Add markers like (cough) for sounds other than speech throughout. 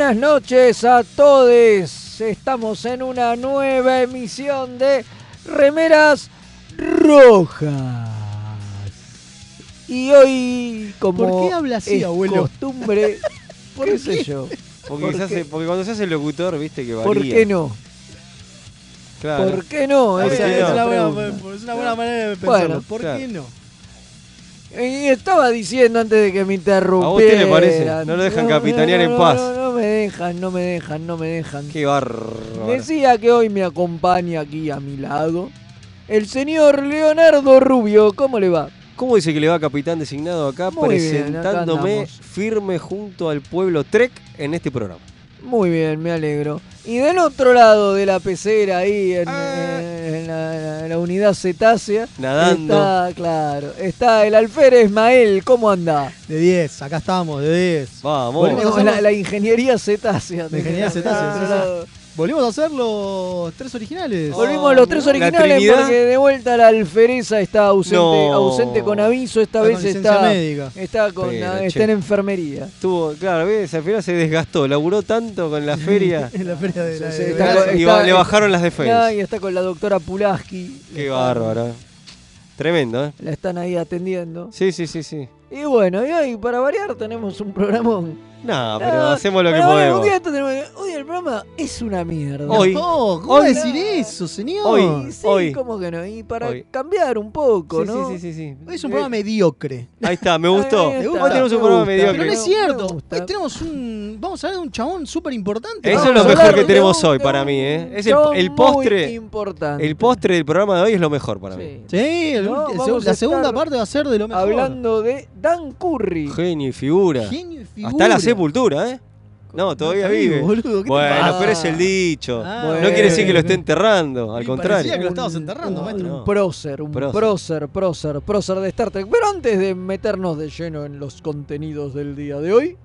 Buenas noches a todos. Estamos en una nueva emisión de Remeras Rojas. Y hoy, como ¿Por qué habla así, es abuelo? costumbre, (laughs) ¿Por qué qué? sé yo, Porque, ¿Por se hace- qué? porque cuando se hace locutor, viste que varía. ¿por qué no? Claro. ¿Por qué no? ¿Por Esa qué es una buena, es una buena manera de Bueno, pensarlo. ¿Por claro. qué no? Y estaba diciendo antes de que me interrumpieran. ¿A usted le parece? No lo dejan capitanear en no, paz. Me dejan, no me dejan, no me dejan. Qué bárbaro. Decía que hoy me acompaña aquí a mi lado el señor Leonardo Rubio. ¿Cómo le va? ¿Cómo dice que le va capitán designado acá Muy bien, acá presentándome firme junto al pueblo Trek en este programa? Muy bien, me alegro. Y del otro lado de la pecera, ahí en, Ah. En la, en la unidad cetácea, Nadando. está, claro, está el alférez Mael. ¿Cómo anda? De 10, acá estamos, de 10. Vamos. Hacerlo- la, la ingeniería cetácea. La ingeniería cetácea, sí, sí. Volvimos a hacer los tres originales. Volvimos a los tres originales porque de vuelta la alfereza está ausente, No. ausente con aviso. Esta Está vez está, médica. está, con, Pero, está en enfermería. Tuvo, claro, ¿ves? al final se desgastó, laburó tanto con la feria (laughs) En la feria de la Sí, de está Vegas. con- y le bajaron las Ah, defensas. y está con la doctora Pulaski. Qué Está- bárbaro. Tremendo, ¿eh? La están ahí atendiendo. Sí, sí, sí, sí. Y bueno, y hoy para variar tenemos un programón. No, pero No, hacemos lo que un podemos. día esto tenemos- hoy el programa es una mierda. Hoy. No, ¿cómo Hoy- decir eso, señor? Hoy. Sí, hoy. ¿cómo que no? Y para Hoy. cambiar un poco, Sí, ¿no? sí, sí, sí, sí. Hoy es un Eh, programa mediocre. Ahí está, me gustó. Ahí está, Hoy tenemos un me programa gusta. mediocre. Pero no es Me cierto. gusta. Hoy tenemos un. Vamos a hablar de un chabón súper importante. Eso es Vamos lo a mejor hablar que de tenemos un- hoy de para un mí, ¿eh? Es el, muy postre. importante. El postre del programa de hoy es lo mejor para mí. Sí. Sí, el No, ulti- el vamos seg- a la segunda parte va a ser de lo mejor. Hablando de Dan Curry. Genio y figura. Genio y figura. Hasta la sepultura, ¿eh? No, todavía vivo, vive. boludo, ¿qué te Bueno, pasa? pero es el dicho. Ah, no bueno. quiere decir que lo esté enterrando, al Y contrario. parecía que lo estabas Un- enterrando, un, maestro. Un prócer, un Prócer. prócer, prócer, prócer de Star Trek. Pero antes de meternos de lleno en los contenidos del día de hoy,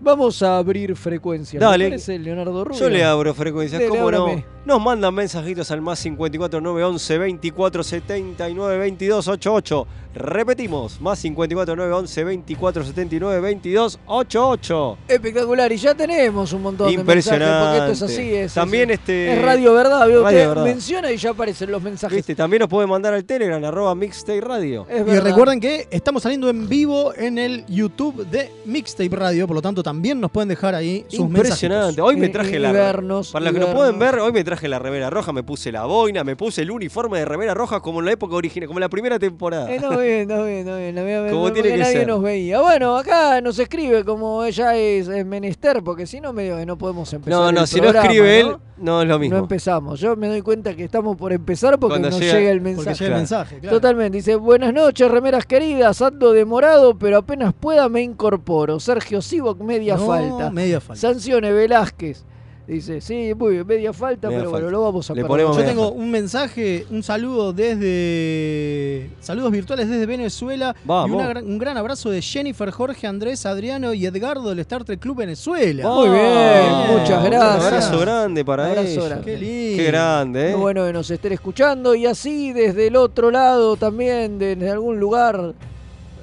vamos a abrir frecuencias. Dale. ¿Le parece, Leonardo Rubio? Yo le abro frecuencias, Dele, ¿cómo no? Nos mandan mensajitos al más 54 911 24 79 22 88. Repetimos, más 54 911 24 79 22 88. Espectacular, y ya tenemos un montón de Impresionante. mensajes, porque esto es así, es, También es, este. es Radio Verdad, Usted Verdad. menciona y ya aparecen los mensajes. ¿Viste? También nos pueden mandar al Telegram, arroba Mixtape Radio. Es Y recuerden que estamos saliendo en vivo en el YouTube de Mixtape Radio, por lo tanto también nos pueden dejar ahí sus Impresionante. mensajitos. Hoy me traje y la. vernos, para los que no pueden ver, hoy me traje la remera roja, me puse la boina, me puse el uniforme de remera roja como en la época original, como en la primera temporada. Eh, no, (laughs) bien, no, bien, no, bien. no, bien, Como porque tiene que nadie ser. nos veía. Bueno, acá nos escribe como ella es, es menester, porque si no, medio que no podemos empezar. no, no, el si no escribe él, ¿no? no es lo mismo. No empezamos. Yo me doy cuenta que estamos por empezar porque Cuando nos llega- llega, el Porque mensaje. llega el Claro. mensaje, claro. Totalmente. Dice, buenas noches, remeras queridas. Ando demorado, pero apenas pueda me incorporo. Sergio Sivok, media No, falta. Media falta. Sancione Velázquez. Dice, sí, muy bien, media falta, Media pero falta. bueno, lo vamos a Le ponemos Yo tengo falta. un mensaje, un saludo desde. Saludos virtuales desde Venezuela. Vamos. Y una un gran abrazo de Jennifer, Jorge, Andrés, Adriano y Edgardo del Star Trek Club Venezuela. Muy bien, muchas Un gracias. abrazo grande para Abrazo ellos. grande. Qué lindo. Qué grande, ¿eh? Muy bueno que nos estén escuchando y así desde el otro lado también, desde algún lugar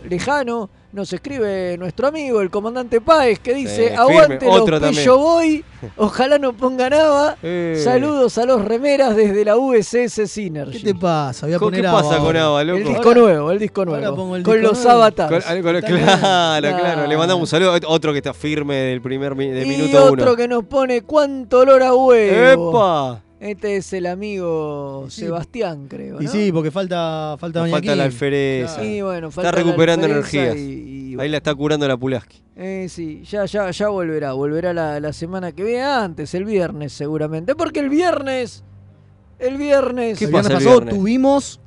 lejano, nos escribe nuestro amigo, el comandante Páez, que dice, Sí, aguante firme, otro los también. Pello Boy, ojalá no ponga nada. Eh. Saludos a los remeras desde la USS Synergy. ¿Qué te pasa? Voy a ¿Con poner ¿Qué pasa con Ava, loco? El disco Ahora- nuevo, el disco nuevo. pongo el con disco los nuevo. avatars. Con- con- (laughs) claro, claro. Le mandamos un saludo. Otro que está firme del primer mi- de y minuto otro uno. que nos pone cuánto olor a huevo. ¡Epa! Este es el amigo sí. Sebastián, creo. Y sí, porque falta, falta doña falta la alfereza. Claro. Sí, bueno, Está falta recuperando energías. y- y Ahí la está curando la Pulaski. Eh, sí, ya, ya, ya volverá, volverá la, la semana que viene, antes, el viernes seguramente, porque el viernes, el viernes ¿Qué El viernes? tuvimos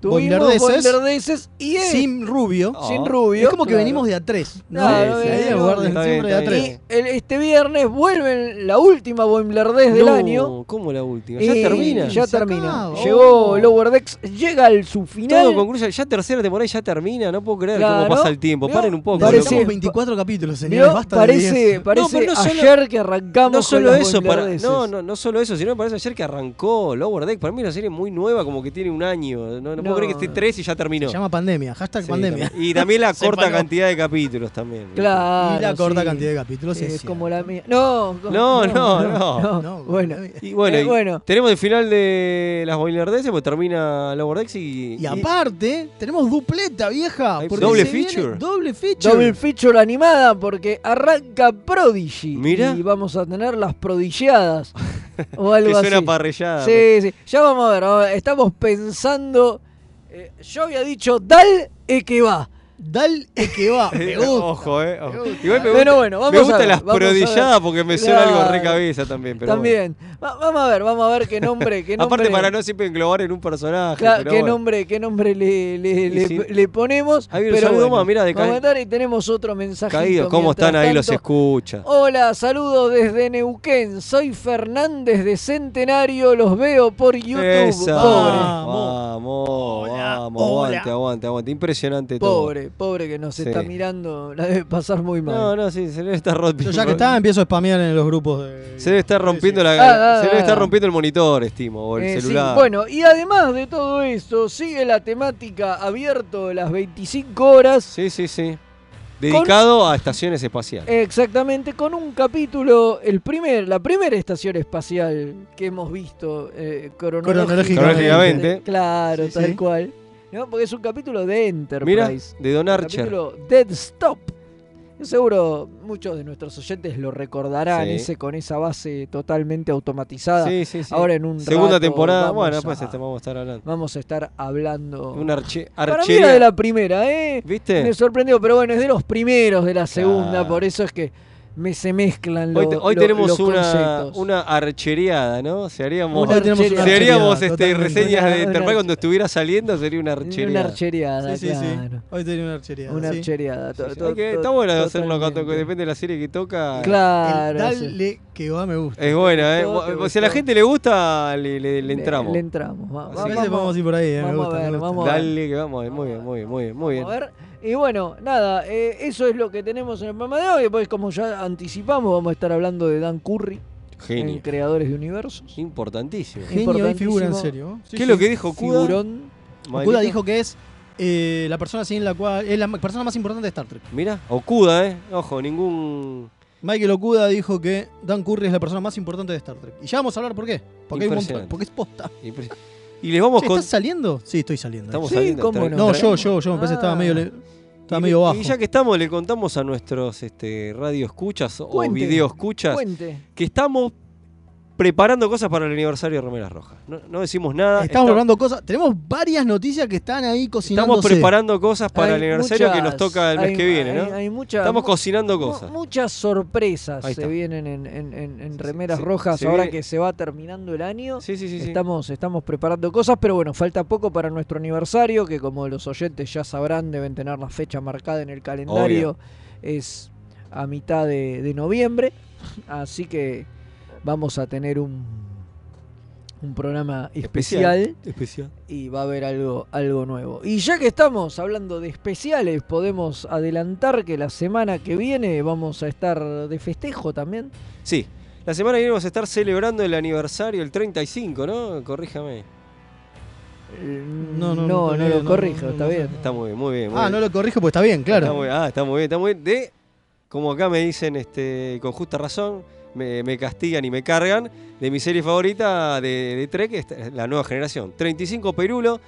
tuvimos boilerdeses boilerdeses y es- sin rubio. Oh. sin rubio. es como que claro. venimos de A3. ¿no? Claro, Sí, bien, ahí en bien, lugar de está siempre bien, de está A3. bien. Y el- este viernes vuelven la última boilerdez del No, año. ¿Cómo la última? ¿Ya y termina? Ya termina. acaba. Llegó Oh. Lower Decks, llega al su final. Todo concluye. Ya tercera temporada y ya termina. No puedo creer Claro. cómo pasa el tiempo. Paren un poco. Parece- loco. Necesitamos 24 capítulos. Basta de Parece, 10. parece No, no solo- ayer que arrancamos. No solo eso, para, no, no, no solo eso, sino me parece ayer que arrancó Lower Deck. Para mí es una serie muy nueva, como que tiene un año. No, puedo creer que esté tres y ya terminó. Se llama pandemia, hashtag Sí, pandemia. Y también la (laughs) Se corta paró. cantidad de capítulos también. Claro. y la corta sí. cantidad de capítulos Sí, es como la mía. No, No, no, no. No, (laughs) Bueno, Y bueno, Eh, y bueno. tenemos el final de las Boilerdeces, pues termina Lower Decks y. Y aparte, tenemos dupleta, vieja. Hay porque doble se viene feature. Doble feature. Double feature animada porque arranca Prodigy. Mira. Y vamos a tener las prodigiadas. o (laughs) algo que suena así. parrillada. Sí, sí. Ya vamos a ver. vamos a ver. Estamos pensando. Eh, yo había dicho Dal e que va. Dal que va. (laughs) Me gusta. Ojo, eh. ojo. Me gusta. Igual me, Bueno, gusta- bueno, vamos me a gustan ver, las vamos a prodigiadas porque me suena algo re Claro. cabeza también. Pero También. Va- vamos a ver, vamos a ver qué nombre. Qué (laughs) nombre Aparte, para no siempre englobar en un personaje. Cla- pero qué bueno. nombre, qué nombre le, le, ponemos. Ahí pero saludo bueno, más, mirá, de vamos a y tenemos otro mensaje. Caído, ¿cómo están ahí los escuchas? Hola, saludos desde Neuquén. Soy Fernández de Centenario. Los veo por YouTube. Esa. Pobre, Vamos, Hola, vamos, hola. aguante, aguante, aguante. Impresionante todo. pobre, pobre que nos Sí. está mirando. (laughs) La debe pasar muy mal. No, no, sí, se debe estar Yo rompiendo. ya que está, empiezo a spamear en los grupos de. Se debe estar rompiendo la, Ah, ah, se debe ah. estar rompiendo el monitor, estimo, o el Eh, sí, celular. Bueno, y además de todo esto, sigue la temática abierto de las 25 horas. Sí, sí, sí. Dedicado a estaciones espaciales. Exactamente, con un capítulo, el primer, la primera estación espacial que hemos visto eh, cronológicamente. Cronológicamente. Claro, Sí, tal sí. cual. ¿No? Porque es un capítulo de Enterprise. Mira, de Don Archer. capítulo Dead Stop. Seguro muchos de nuestros oyentes lo recordarán, Sí. ese con esa base totalmente automatizada. Sí, sí, sí. Ahora en un Segunda rato temporada. Bueno, a- pues este vamos a estar hablando. Vamos a estar hablando. Una arche Para mí era de la primera, ¿eh? ¿Viste? Me sorprendió, pero bueno, es de los primeros de la segunda, por eso es que me se mezclan Hoy, los te- hoy lo- tenemos los una, una archeriada, ¿no? Si haríamos, Una Hoy si haríamos este, reseñas de arche- cuando estuviera saliendo, sería una archería. Una archeriada, Sí, sí, sí. claro. Hoy tenía una archería. Una sí. archeriada. to- Sí, sí. to- está bueno hacerlo cuando depende de la serie que toca. Claro. El sí. dale que va me gusta. Es buena, ¿eh? Todo Si a la gente le gusta, le, le- le entramos. Le, entramos. Va- Así va- a que- veces vamos a ir por ahí, eh, me vamos a me gusta. vamos. Dale, que vamos. Muy bien, muy bien, muy bien. Muy bien. A ver, y bueno, nada, eh, eso es lo que tenemos en el programa de hoy. Después, como ya anticipamos, vamos a estar hablando de Dan Curry en Genio. Creadores de Universos. Importantísimo. Genio y figura en serio. Sí, ¿Qué es lo que dijo Kuda? Figurón. Dijo que es eh, la persona sin la cual es la persona más importante de Star Trek. Mira, Okuda, ¿eh? Ojo, ningún. Michael Okuda dijo que Dan Curry es la persona más importante de Star Trek. Y ya vamos a hablar por qué. Porque hay un montón, Impresionante. porque es posta. Y les vamos Che, con. ¿Estás saliendo? Sí, estoy saliendo. Estamos Sí, saliendo. cómo no. Yo, yo, yo me parece que estaba Ah. medio, le- estaba y, medio bajo. y ya que estamos, le contamos a nuestros este, radio escuchas o video escuchas Cuente. que estamos preparando cosas para el aniversario de Remeras Rojas. No, no decimos nada. Estamos está- hablando cosas. Tenemos varias noticias que están ahí cocinándose. estamos preparando cosas para Hay el aniversario que nos toca el mes hay- que viene, ¿no? hay muchas- Estamos cocinando cosas. Muchas sorpresas se vienen en, en- en- en Sí, remeras sí, rojas ahora viene- que se va terminando el año. Sí, sí, sí. sí. Estamos, estamos preparando cosas, pero bueno, falta poco para nuestro aniversario, que como los oyentes ya sabrán, deben tener la fecha marcada en el calendario. Es a mitad de, de noviembre, así que vamos a tener un, un programa especial, Especial. y va a haber algo, algo nuevo. Y ya que estamos hablando de especiales, podemos adelantar que la semana que viene vamos a estar de festejo también. Sí. La semana que viene vamos a estar celebrando el aniversario, el 35, ¿no? Corríjame. No, no, no, no, lo no, corrijo, no, está no, bien. no. Está muy bien, muy bien. muy Ah, bien. no lo corrijo porque está bien, Está claro. muy, ah, está muy bien, está muy bien. De, como acá me dicen este, con justa razón, me, castigan y me cargan, de mi serie favorita de, Trek, la nueva generación. 35 Perulo.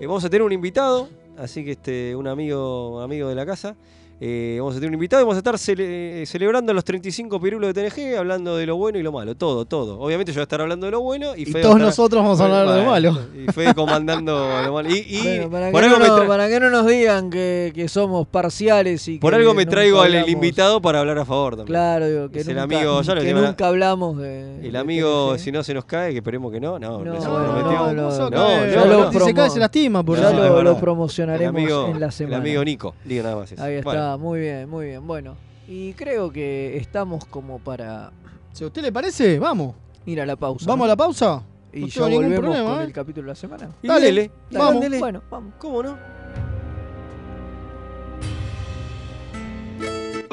Eh, vamos a tener un invitado, así que este, un amigo, amigo de la casa. Eh, vamos a tener un invitado y vamos a estar cele- celebrando los 35 Perulos de TNG, hablando de lo bueno y lo malo, todo, todo. Obviamente yo voy a estar hablando de lo bueno y, Y Fede todos estar- nosotros vamos a hablar de lo malo. Y Fede comandando (laughs) lo malo. Y, y Bueno, para, por que algo no me para que no nos digan que, que somos parciales y por que algo me traigo al hablamos- invitado para hablar a favor también. Claro, digo, que Es el nunca, amigo, ya lo que nunca hablamos de. El amigo, si no se nos cae, que esperemos que no. No, No, no, se bueno, prometió. no, no, no, se no, cae, no, no, no. Si se cae, se lastima. Por ya lo, lo promocionaremos el amigo, en la el semana. amigo Nico, digo nada más eso. Ahí está, Muy bien, muy bien. Bueno, y creo que estamos como para Si a usted le parece, vamos. ir a la pausa. ¿Vamos a la pausa? Y no ningún volvemos problema, con ¿eh? el capítulo de la semana. y Dale, vamos. mándele. Bueno, vamos. ¿Cómo no?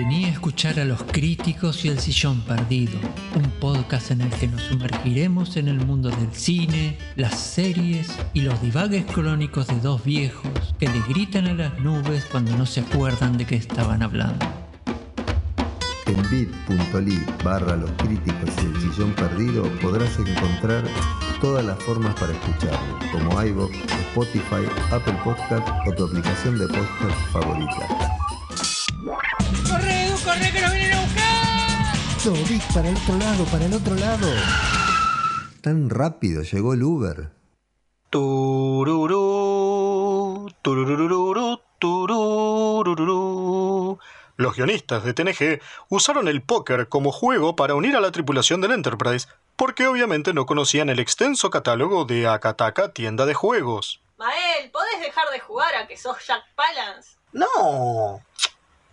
Vení a escuchar a los críticos y el sillón perdido, un podcast en el que nos sumergiremos en el mundo del cine, las series y los divagues crónicos de dos viejos que le gritan a las nubes cuando no se acuerdan de qué estaban hablando. En bit.ly barra los críticos y el sillón perdido podrás encontrar todas las formas para escucharlo, como iVoox, Spotify, Apple Podcast o tu aplicación de podcast favorita. ¡Corre, Edu, corre, que nos vienen a buscar! No, Vic, para el otro lado, para el otro lado. Tan rápido llegó el Uber. Tururú, tururururu, tururururu. Los guionistas de TNG usaron el póker como juego para unir a la tripulación del Enterprise, porque obviamente no conocían el extenso catálogo de Akataka tienda de juegos. Mael, ¿podés dejar de jugar a que sos Jack Palance? No,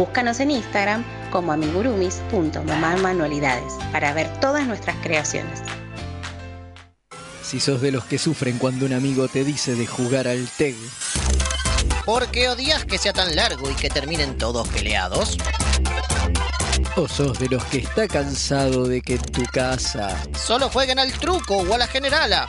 Búscanos en Instagram como amigurumis.mamamanualidades para ver todas nuestras creaciones. Si sos de los que sufren cuando un amigo te dice de jugar al TEG. ¿Por qué odias que sea tan largo y que terminen todos peleados? ¿O sos de los que está cansado de que en tu casa Solo jueguen al truco o a la generala.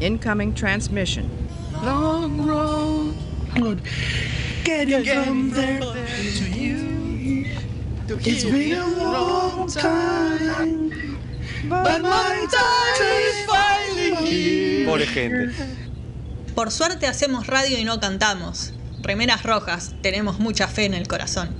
Incoming transmission. Long road, getting from there to you. It's been a long time, but my time is finally here. Pobre gente. Por suerte hacemos radio y no cantamos. Remeras rojas, tenemos mucha fe en el corazón.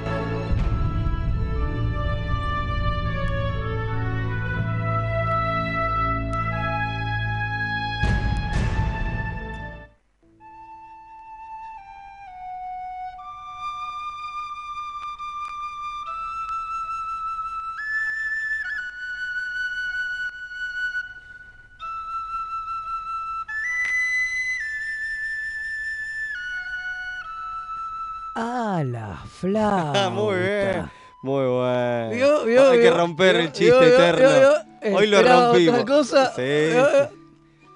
(laughs) Ah, la flauta. Muy bien. Muy bueno. Vio, vio, Hay que romper el chiste eterno. Hoy lo rompimos. otra cosa. Sí, sí.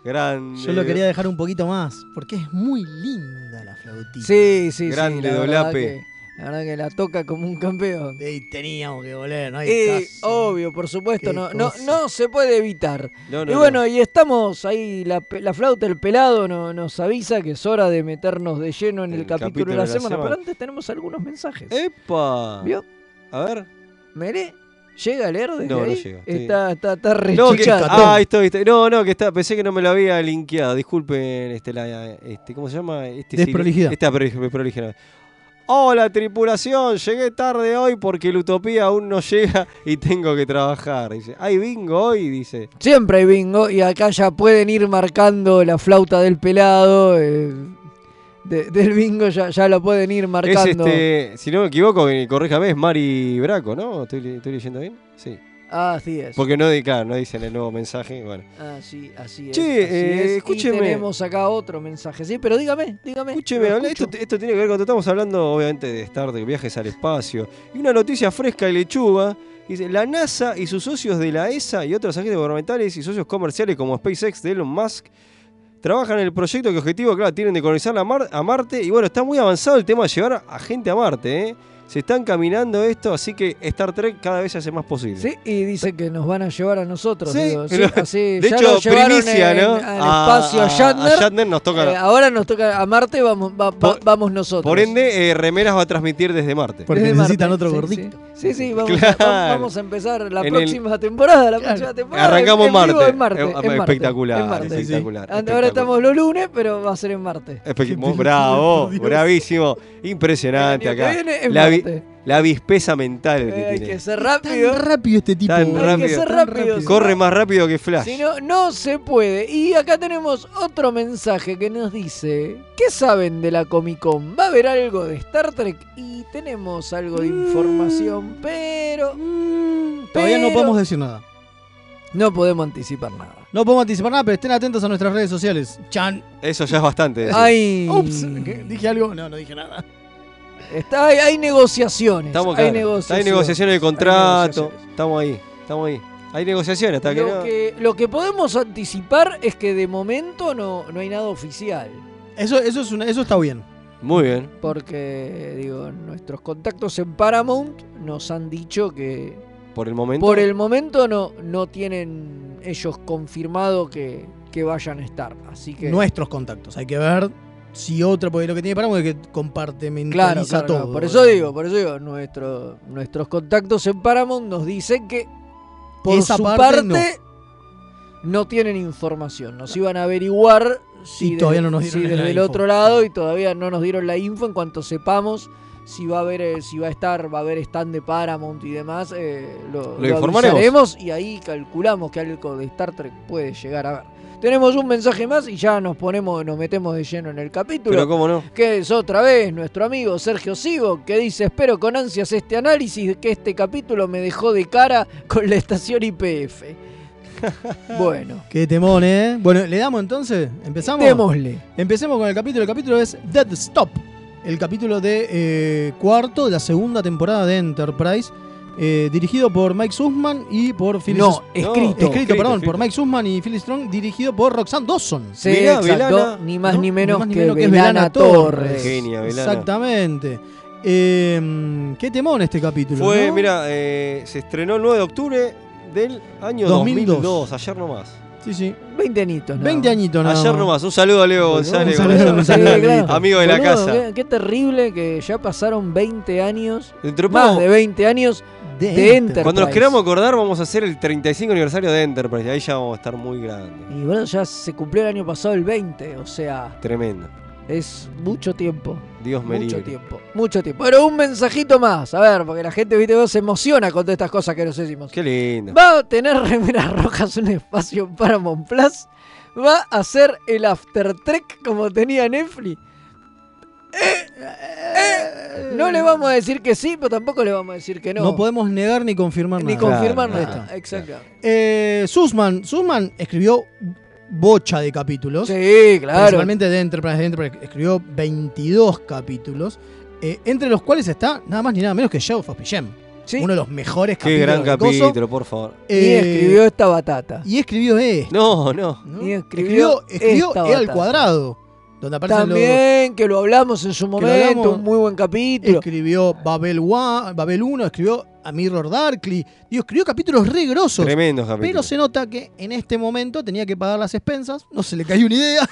Grande. Yo lo quería dejar un poquito más, porque es muy linda la flautita. Sí, sí, Grande, sí. Verdad, Dolape. La verdad que la toca como un campeón. Y teníamos que volver, no hay caso. obvio, por supuesto, no, no, no se puede evitar. No, no, y bueno, y estamos ahí, la, flauta, el pelado no- nos avisa que es hora de meternos de lleno en el, capítulo, de la, semana, Pero antes tenemos algunos mensajes. ¡Epa! ¿Vio? A ver. Mere, ¿llega a leer desde No, no llega, estoy- Está, está, está No, que, ah, estoy. No, no, que está, pensé que no me lo había linkeado. Disculpen, este, la, este, ¿cómo se llama? Este, Desprolijidad. Esta pro- prolijidad. Hola, tripulación. Llegué tarde hoy porque la utopía aún no llega y tengo que trabajar. Dice, ¿hay bingo hoy? Dice. Siempre hay bingo y acá ya pueden ir marcando la flauta del pelado. eh, de- del bingo ya, ya lo pueden ir Es marcando. este, si no me equivoco, que corríjame, es Mari Braco, ¿no? ¿Estoy, le- estoy leyendo bien? Sí. Así es. Porque no, claro, no dicen el nuevo mensaje. Bueno. Así, así es. Che, así eh, es. Y escúcheme. tenemos acá otro mensaje. Sí, pero dígame, dígame. Escúcheme, esto, tiene que ver con estamos hablando, obviamente, de Star Trek, viajes al espacio. Y una noticia fresca y lechuga. Dice, la NASA y sus socios de la ESA y otros agentes gubernamentales y socios comerciales como SpaceX de Elon Musk trabajan en el proyecto que objetivo, claro, tienen de colonizar Mar- a Marte. Y bueno, está muy avanzado el tema de llevar a gente a Marte, ¿eh? Se están caminando esto, así que Star Trek cada vez se hace más posible. Sí, y dice que nos van a llevar a nosotros. Sí, digo, sí, lo- así, de ya hecho, primicia, en- ¿no? al A- espacio a, a- Shatner. a Shatner nos toca- Eh, ahora nos toca a Marte, vamos, va- va- vamos nosotros. Por ende, eh, Remeras va a transmitir desde Marte. Porque Desde necesitan Marte, otro sí, gordito. Sí, sí, vamos, a, Claro. va- vamos a empezar la En el- próxima temporada. La próxima temporada Arrancamos en Marte. en Marte. Eh, en Marte, espectacular, en Marte. espectacular, Ahora estamos los lunes, pero va a ser en Marte. (laughs) Bravo, bravísimo, impresionante acá. La, vi- la vispeza mental que hay tiene. que ser rápido. Tan rápido este tipo. Tan Hay que rápido. ser Tan rápido. Corre no- más rápido que Flash. Si no, no se puede. Y acá tenemos otro mensaje que nos dice: ¿Qué saben de la Comic Con? ¿Va a haber algo de Star Trek? Y tenemos algo de información, pero. Todavía no pero podemos decir nada. No podemos anticipar nada. No podemos anticipar nada, pero estén atentos a nuestras redes sociales. Chan. Eso ya es bastante. decir. Hay. Ups, ¿qué? ¿dije algo? No, no dije nada. Está, hay, hay negociaciones. Estamos hay, claro. negociaciones. Hay negociaciones de contrato. negociaciones. Estamos ahí. Estamos ahí. Hay negociaciones hasta que Lo no. que, lo que podemos anticipar es que de momento no, no hay nada oficial. Eso, eso, es una- eso está bien. Muy bien. Porque, digo, nuestros contactos en Paramount nos han dicho que Por el momento. por el momento no, no tienen ellos confirmado que, que vayan a estar. Así que. Nuestros contactos. Hay que ver si otra, porque lo que tiene Paramount es que compartimentaliza Claro, claro, todo. claro. Por eso digo, por eso digo, nuestro, nuestros contactos en Paramount nos dicen que por Esa su parte parte, no. tienen información. Nos iban a averiguar si, Y todavía de- no nos si dieron desde el info. otro lado y todavía no nos dieron la info en cuanto sepamos si va a haber, eh, si va a estar, va a haber stand de Paramount y demás, eh, lo, Lo informaremos. y ahí calculamos que algo de Star Trek puede llegar a ver. Tenemos un mensaje más y ya nos ponemos, nos metemos de lleno en el capítulo Pero cómo no. que es otra vez nuestro amigo Sergio Sigo, que dice, espero con ansias este análisis, que este capítulo me dejó de cara con la estación IPF. (laughs) bueno, Qué temón, ¿eh? Bueno, ¿le damos entonces? ¿Empezamos? démosle. Empecemos con el capítulo. El capítulo es Dead Stop. El capítulo de eh, cuarto de la segunda temporada de Enterprise. Eh, dirigido por Mike Sussman y por Phil No, S- escrito. escrito, perdón, escrito. por Mike Sussman y Phil Strong, dirigido por Roxanne Dawson. Sí, Mirá, exacto, Velana, ni más ¿no? ni menos Ni más ni que, menos que es Velana Velana Torres. Torres. Genia, Velana. Exactamente. Eh, qué temón este capítulo. Fue, ¿no? mira, eh, se estrenó el 9 de octubre del año 2002. 2002, ayer nomás. Sí, sí. 20 añitos. nada 20 más. añitos nada Ayer más. nomás. Un saludo a Leo González. un saludo, un saludo. claro. Amigo de la Boludo, casa. Qué, qué terrible que ya pasaron 20 años, más poco, de 20 años De de Enterprise. Enterprise. Cuando nos queramos acordar, vamos a hacer el 35 aniversario de Enterprise. y Ahí ya vamos a estar muy grandes. Y bueno, ya se cumplió el año pasado el 20, o sea, Tremendo. Es mucho tiempo. Dios me Mucho libre. tiempo. Mucho tiempo. Pero un mensajito más. A ver, porque la gente, viste, se emociona con todas estas cosas que nos decimos. Qué lindo. Va a tener remeras rojas un espacio en Paramount Plus. Va a hacer el After Trek como tenía Netflix. Eh, eh, no le vamos a decir que sí, pero tampoco le vamos a decir que no. No, podemos negar ni confirmar Ni nada. confirmar Claro, nada. claro. Exacto. Eh, Sussman, Sussman escribió bocha de capítulos. Sí, claro. Principalmente de Enterprise. de Enterprise escribió 22 capítulos, eh, entre los cuales está nada más ni nada menos que Shadow of Pijam. Uno de los mejores Qué capítulos. gran del coso. capítulo, por favor. Y Eh, escribió esta batata. Y escribió esto. No, no. Y Escribió, escribió esta E al cuadrado. Donde los- También, que lo hablamos en su momento, hablamos. un muy buen capítulo. Escribió Babel, One- Babel 1, escribió a Mirror Darkly. Digo, escribió capítulos re grosos. Tremendos capítulos. Pero se nota que en este momento tenía que pagar las expensas. No se le cayó una idea.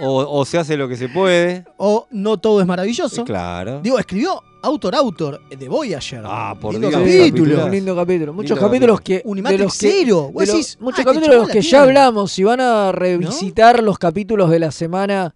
O, o se hace lo que se puede. O no todo es maravilloso. Claro. Digo, escribió Autor Autor de Voyager. Ah, por Lindo Dios. capítulo. Un lindo capítulo. Muchos Lindo capítulos capítulo. que. Unimatrix de los que- Zero. de Vos los- decís, muchos ah, capítulos de los que ya hablamos. Si van a revisitar los capítulos de la semana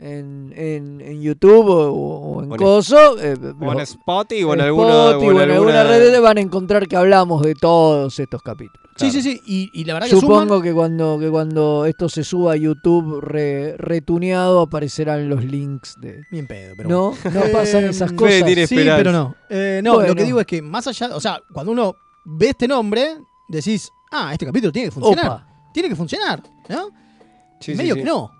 en, en, en YouTube o, o en O Coso. eh, O en Spotify o en alguna, Spotify o en o en alguna alguna- red van a encontrar que hablamos de todos estos capítulos. Sí, sí, sí. Y, y la verdad que Supongo que cuando, que cuando esto se suba a YouTube re- retuneado aparecerán los links de. Bien pedo, pero No, bueno. no pasan Eh, esas cosas. Sí, pero no. Eh, no, lo que digo es que más allá, o sea, cuando uno ve este nombre, decís, ah, este capítulo tiene que funcionar. Opa. Tiene que funcionar, ¿no? Sí, sí, Medio sí. que no.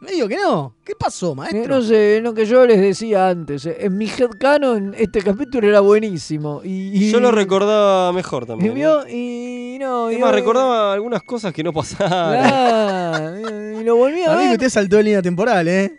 Medio que no. ¿Qué pasó, Eh, maestro? no sé, lo que yo les decía antes. eh, En mi headcanon este capítulo era buenísimo. Y, y- Yo lo recordaba mejor y también. ¿eh? vio, y no, Es y más, recordaba algunas cosas que no pasaron. Claro, y lo volví a A mí que ver. usted saltó en línea temporal, ¿eh?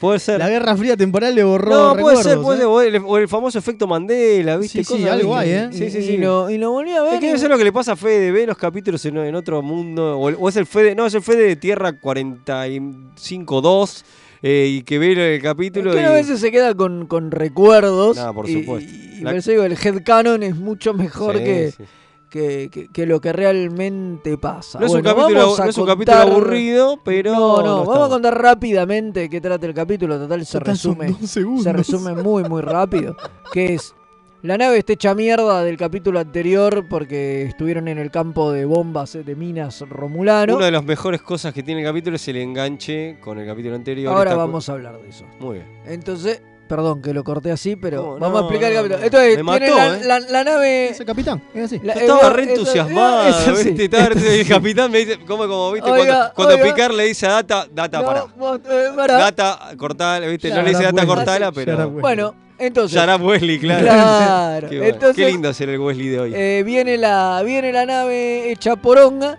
Puede ser. La Guerra Fría temporal le borró No, puede recuerdos, ser, puede ¿eh? ser. O el, famoso efecto Mandela, ¿viste? Sí, sí, algo ¿eh? Sí, sí, Y sí. lo, y lo volví a ver. Es que y- debe ser lo que le pasa a Fede, ve los capítulos en, en otro mundo, o, es el Fede, no, es el Fede de Tierra 45-2, eh, y que ve el capítulo que y... a veces se queda con, con recuerdos. No, por y- supuesto. Y, La- por eso digo, el headcanon es mucho mejor Sí, que, sí. Que, que- que lo que realmente pasa. No es, un capítulo, vamos a no es un capítulo contar- aburrido, pero... No, no, no vamos a contar rápidamente qué trata el capítulo. Total, se Total, resume. Se resume muy, muy rápido. Que es. La nave está hecha mierda del capítulo anterior porque estuvieron en el campo de bombas eh, de minas romulano. Una de las mejores cosas que tiene el capítulo es el enganche con el capítulo anterior. Ahora vamos a hablar de eso. Muy bien. Entonces, perdón que lo corté así, pero No, vamos no, a explicar no, el capítulo. no. Entonces, Me tiene mató, la, ¿eh? la- la nave. Ese capitán, es así. la- Yo estaba eh, re eso- entusiasmado, (laughs) eso sí. ¿viste? Estaba re- (laughs) el capitán me dice, como, como, ¿viste? Oiga, cuando cuando oiga. Picard le dice a Data, Data, No, pará. vos, eh, pará. Data, cortala, ¿viste? Ya no le dice Data, cortala, Ya pero... Bueno, entonces. Yará Wesley, claro. Claro. Qué, bueno. Entonces, Qué lindo ser el Wesley de hoy. eh, viene, la, viene la nave hecha poronga.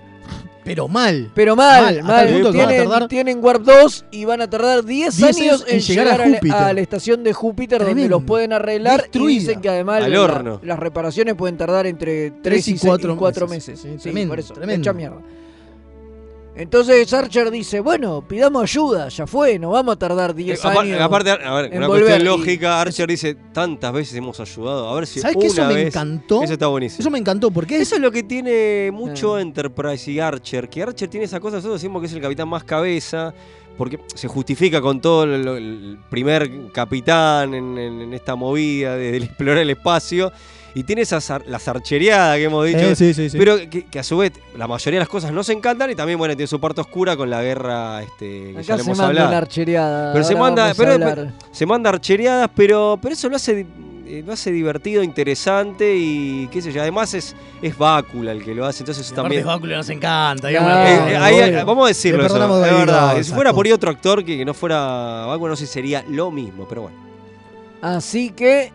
Pero mal. Pero mal, Mal, mal. que Tienen, tardar- tienen Warp 2 y van a tardar 10 10 años en llegar, a, la, Júpiter. a la estación de Júpiter donde los pueden arreglar Destruida. y dicen que además Al la- horno. las reparaciones pueden tardar entre 3 Tres y y 4 cuatro meses. meses. Sí, Sí, tremendo, por eso, tremendo. hecha mierda. Entonces Archer dice, bueno, pidamos ayuda, ya fue, no vamos a tardar 10 Eh, años. aparte, a ver, una cuestión Y- lógica, Archer dice, tantas veces hemos ayudado, a ver si ¿Sabes una que eso me encantó? Eso está buenísimo. Eso me encantó porque es Eso es lo que tiene mucho Ah. Enterprise y Archer, que Archer tiene esa cosa, nosotros decimos que es el capitán más cabeza, porque se justifica con todo el, el primer capitán en, en- en esta movida de, de explorar el espacio, y tiene esa zar- la zarchereada que hemos dicho, Eh, sí, sí, sí. pero que, que a su vez la mayoría de las cosas nos encantan y también, bueno, tiene su parte oscura con la guerra este, que ya Acá le se hemos manda una archereada. Pero se manda, pero, se manda archereadas, pero, pero eso lo hace, eh, lo hace divertido, interesante y qué sé yo. Además es, es Bácula el que lo hace, entonces también. Báculo nos encanta. Eh, eh, ahí- vamos a decirlo, eso, perdonamos es verdad. Si fuera por ahí otro actor que, que no fuera Bácula, no sé si sería lo mismo, pero bueno. Así que,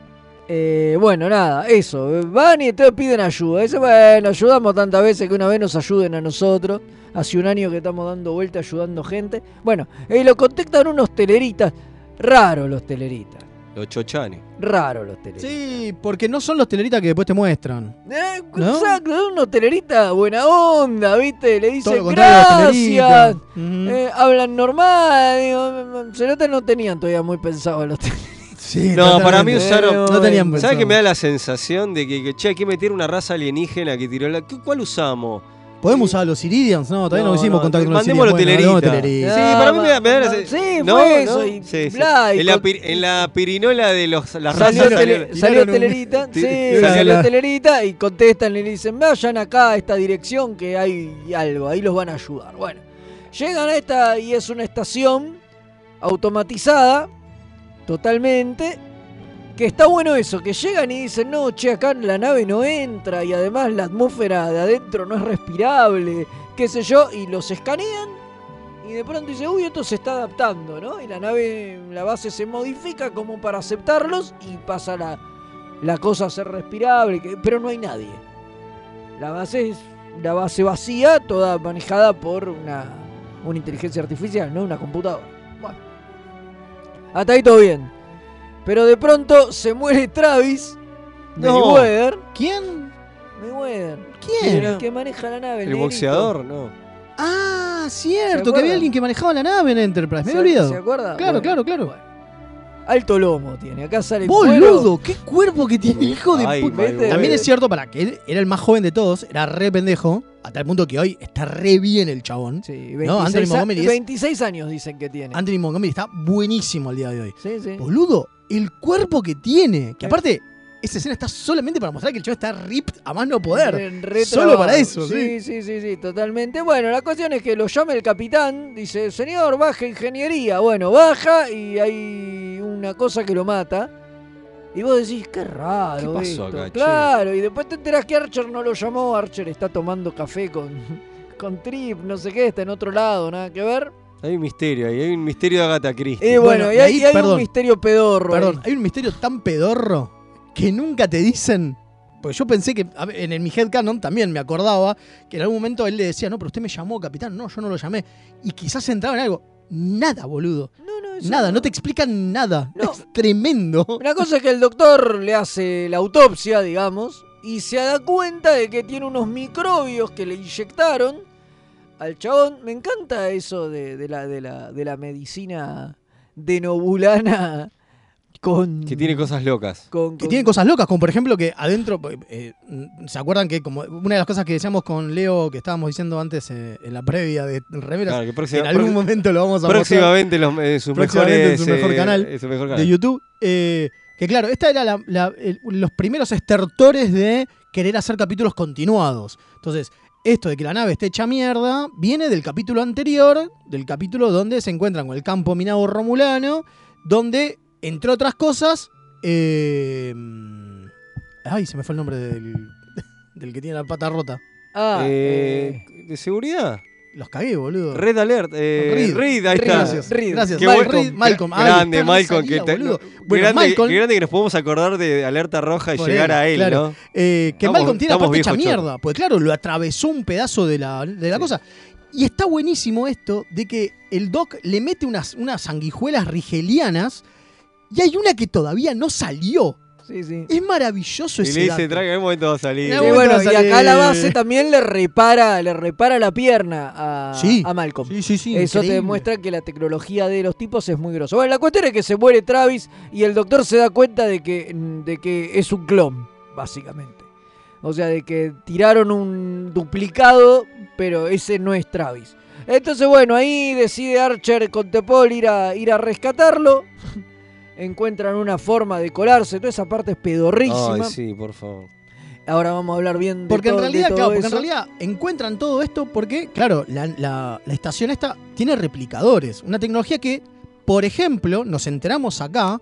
eh, bueno, nada, eso. eh, Van y entonces piden ayuda. Dicen, bueno, ayudamos tantas veces que una vez nos ayuden a nosotros. Hace un año que estamos dando vuelta ayudando gente. Bueno, y lo contactan unos teleritas. Raros los teleritas. Los chochani. Raros los teleritas. Sí, porque no son los teleritas que después te muestran. Eh, ¿No? Exacto, unos teleritas buena onda, ¿viste? Le dicen gracias. teleritas. Ujú. eh, hablan normal. Digo, se nota no tenían todavía muy pensado los (laughs) teleritas. Sí, No, para mí totalmente. usaron. No tenían ¿Sabes que me da la sensación de que, que, che, hay que meter una raza alienígena que tiró la. ¿qué- ¿Cuál usamos? ¿Podemos usar los Iridians? No, todavía no, No, hicimos no, contacto con los mandémoslo Iridians. Bueno, telerita. Sí, para mí me da- me da- Ah, sí, fue eso, y Sí, sí. En la, pir- en la (laughs) pirinola de los, las Salió, razas tele- salió- un- Telerita, (laughs) sí, salió salió la- Telerita y contestan y le dicen, vayan acá a esta dirección que hay algo, ahí los van a ayudar. Bueno, llegan a esta y es una estación automatizada, totalmente, que está bueno eso, que llegan y dicen, no, che, acá la nave no entra y además la atmósfera de adentro no es respirable, qué sé yo, y los escanean y de pronto dice, uy, esto se está adaptando, ¿no? Y la nave, la base se modifica como para aceptarlos y pasa la, la cosa a ser respirable, pero no hay nadie. La base es una base vacía, toda manejada por una, una inteligencia artificial, no una computadora. Hasta ahí todo bien. Pero de pronto se muere Travis No. Mayweather. ¿Quién? Mayweather. ¿Quién? El que maneja la nave. El negrito. boxeador, no. Ah, ¿Se cierto, que había alguien que manejaba la nave en Enterprise. Me ¿Se- había olvidado. ¿Se acuerda? Claro, Bueno, claro, claro. Alto lomo tiene. Acá sale Boludo, cuero. qué cuerpo que tiene, hijo de Ay, puta. También es cierto para que él era el más joven de todos, era re pendejo, a tal punto que hoy está re bien el chabón. Sí, ¿no? 26, Anthony a- Montgomery es- 26 años dicen que tiene. Anthony Montgomery está buenísimo al día de hoy. Sí, sí. Boludo, el cuerpo que tiene. Que aparte, esa escena está solamente para mostrar que el chaval está ripped a más no poder. Re- re Solo para eso, sí. Sí, sí, sí, sí, totalmente. Bueno, la cuestión es que lo llama el capitán, dice, señor, baja ingeniería. Bueno, baja y hay una cosa que lo mata. Y vos decís, qué raro. ¿Qué pasó esto". acá, che? Claro, y después te enterás que Archer no lo llamó. Archer está tomando café con, (laughs) con Trip, no sé qué, está en otro lado, nada que ver. Hay un misterio ahí, hay un misterio de Agatha Christie. Y bueno, y, y hay, ahí, y hay un misterio pedorro. ahí. Perdón, hay un misterio tan pedorro que nunca te dicen. Pues yo pensé que a ver, en el mi headcanon también me acordaba que en algún momento él le decía, no, pero usted me llamó, capitán. No, yo no lo llamé. Y quizás entraba en algo. Nada, boludo. eso nada, no. no te explican nada. Es tremendo. La cosa es que el doctor le hace la autopsia, digamos, y se da cuenta de que tiene unos microbios que le inyectaron al chabón. Me encanta eso de, de la, de, la, de la medicina denobulana con... Que tiene cosas locas. con- Que con- tiene cosas locas, como por ejemplo que adentro, eh, ¿se acuerdan que como una de las cosas que decíamos con Leo, que estábamos diciendo antes eh, en la previa de Remeras, Claro, que próxima- en algún momento lo vamos a mostrar. Próximamente los, eh, sus próximamente mejores, en su mejor eh, canal, en su mejor de. YouTube. eh, que claro, esta era la- la- el- los primeros estertores de querer hacer capítulos continuados. Entonces, esto de que la nave esté hecha mierda viene del capítulo anterior, del capítulo donde se encuentran con el campo minado romulano, donde, entre otras cosas, eh, ay, se me fue el nombre del, (laughs) del que tiene la pata rota. Ah, Eh, ¿De seguridad? Los cagué, boludo. Red Alert. Eh, Reed. Reed, ahí Reed, está. gracias, Reed. gracias. Qué Malcolm, Grande, Malcolm. salía, que te- boludo. qué Bueno, grande, Malcolm- qué grande que nos podemos acordar de Alerta Roja y llegar él, a él, claro. ¿no? Eh, que Estamos- Malcolm tiene la estamos parte hecha mierda. Pues claro, lo atravesó un pedazo de la, de la cosa. Y está buenísimo esto de que el Doc le mete unas, unas sanguijuelas rigelianas y hay una que todavía no salió. Sí, sí. Es maravilloso Y ese le dice, dato. traga, en un momento va a salir. Y acá la base también le repara, le repara la pierna a, Sí. a Malcolm. Sí, sí, sí, Eso te increíble. demuestra que la tecnología de los tipos es muy grosa. Bueno, la cuestión es que se muere Travis y el doctor se da cuenta de que, de que es un clon, básicamente. O sea, de que tiraron un duplicado, pero ese no es Travis. Entonces, bueno, ahí decide Archer con Tepol ir a, ir a rescatarlo. Encuentran una forma de colarse. Toda esa parte es pedorrísima. Ay, sí, por favor. Ahora vamos a hablar bien de Porque en de realidad, todo claro, porque en realidad encuentran todo esto porque, claro, la, la- la estación esta tiene replicadores. Una tecnología que, por ejemplo, nos enteramos acá,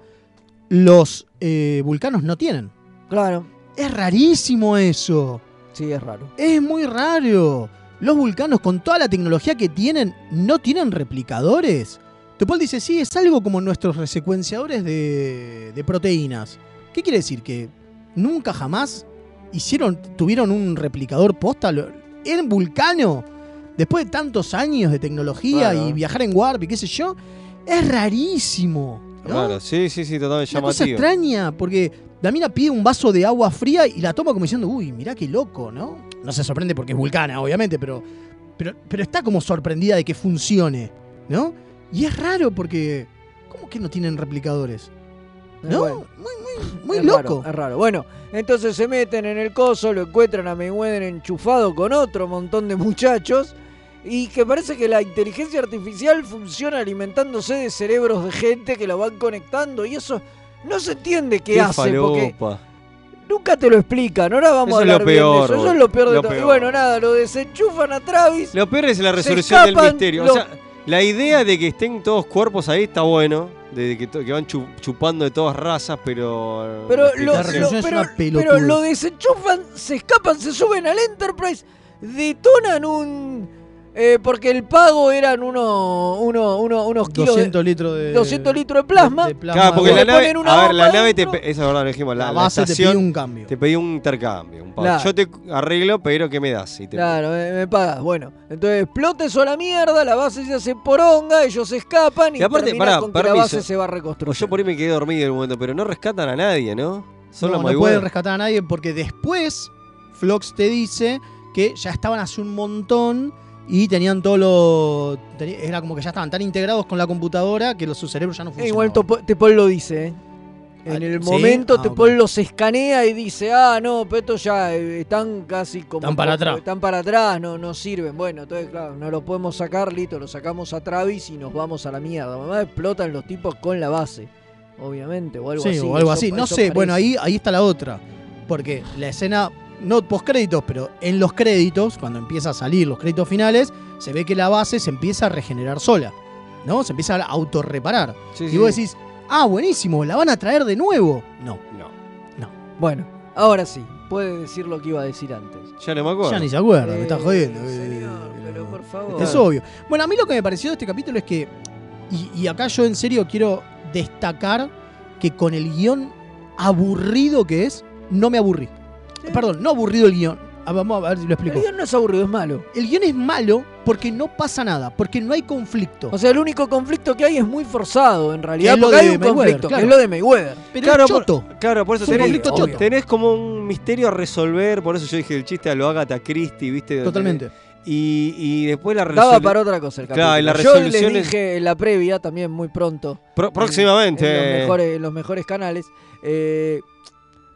los eh, vulcanos no tienen. Claro. Es rarísimo eso. Sí, es raro. Es muy raro. Los vulcanos, con toda la tecnología que tienen, no tienen replicadores. Topol dice, sí, es algo como nuestros resecuenciadores de, de proteínas. ¿Qué quiere decir? Que nunca jamás hicieron, tuvieron un replicador posta Lo- en Vulcano. Después de tantos años de tecnología Claro. y viajar en Warp y qué sé yo, es rarísimo. ¿no? Claro, sí, sí, sí, totalmente Una cosa extraña, porque la mina pide un vaso de agua fría y la toma como diciendo, uy, mirá qué loco, ¿no? No se sorprende porque es vulcana, obviamente, pero, pero, pero está como sorprendida de que funcione, ¿no? Y es raro porque, ¿cómo que no tienen replicadores? ¿No? Bueno. Muy, muy, muy Es loco. raro, es raro. Bueno, entonces se meten en el coso, lo encuentran a Mayweather enchufado con otro montón de muchachos. Y que parece que la inteligencia artificial funciona alimentándose de cerebros de gente que lo van conectando. Y eso no se entiende qué, Qué hace. Porque falopa. nunca te lo explican. Ahora vamos Eso a es lo hablar bien de peor, eso. Eso es lo peor de Lo todo. Y peor. bueno, nada, lo desenchufan a Travis. Lo peor es la resolución del misterio. lo- O sea, la idea de que estén todos cuerpos ahí está bueno. De que, to- que van chu- chupando de todas razas, pero. Pero lo, explicación- lo- pero, pero lo desenchufan, se escapan, se suben al Enterprise, detonan un... eh, porque el pago eran uno, uno, uno- unos kilos 200 de, litros de 200 litros de plasma. de plasma. Claro, porque Le la nave, ponen una a ver, la nave te, esa es verdad, lo dijimos, la, La la base te pide un cambio. Te pedí un intercambio, un pago. Claro. Yo te arreglo, pero ¿qué me das? Y te- Claro, me, me pagas. Bueno, entonces explota eso a la mierda, la base se hace poronga, ellos se escapan y, Y aparte, pará, con que la base se va a O reconstruir. yo por ahí me quedé dormido en un momento, pero no rescatan a nadie, ¿no? Solo no, no pueden rescatar a nadie porque después Flox te dice que ya estaban hace un montón y tenían todo lo. teni- Era como que ya estaban tan integrados con la computadora que los, sus cerebros ya no Eh, funcionaban. igual Topo- Tepol lo dice, ¿eh? En Ah, el ¿sí? momento Ah, Tepol los escanea y dice, ah, no, pero estos ya eh, están casi como... Están para atrás. Están para atrás, no, no sirven. Bueno, entonces, claro, no lo podemos sacar, listo, lo sacamos a Travis y nos vamos a la mierda. Mamá explotan los tipos con la base, obviamente, o algo sí, así. o algo Eso- así. No eso sé, parece. bueno, ahí, ahí está la otra. Porque la escena, no post créditos, pero en los créditos, cuando empieza a salir los créditos finales, se ve que la base se empieza a regenerar sola. ¿No? Se empieza a autorreparar. Sí, y sí. vos decís, ah, buenísimo, la van a traer de nuevo. No. No. Bueno, ahora sí, puede decir lo que iba a decir antes. Ya no me acuerdo. Ya ni se acuerda, me Eh, estás jodiendo. Pero por favor. Es obvio. Bueno, a mí lo que me pareció de este capítulo es que, y, y acá yo en serio quiero destacar que con el guion aburrido que es, no me aburrí. Perdón, no aburrido el guion. Ah, Vamos a ver si lo explico. El guion no es aburrido, es malo. El guion es malo porque no pasa nada, porque no hay conflicto. O sea, el único conflicto que hay es muy forzado, en realidad. Que es lo porque hay un Mayweather, conflicto, claro. que es lo de Mayweather. Pero claro, es choto. Por, claro, por eso Es un tenés, conflicto choto. tenés como un misterio a resolver, por eso yo dije el chiste a lo Agatha Christie, ¿viste? Totalmente. Y, y después la Daba resolución. para otra cosa el capítulo. Claro, y la Yo resolución les es- dije en la previa, también muy pronto. Pro- en- próximamente. En, los, mejores, en los mejores canales. eh,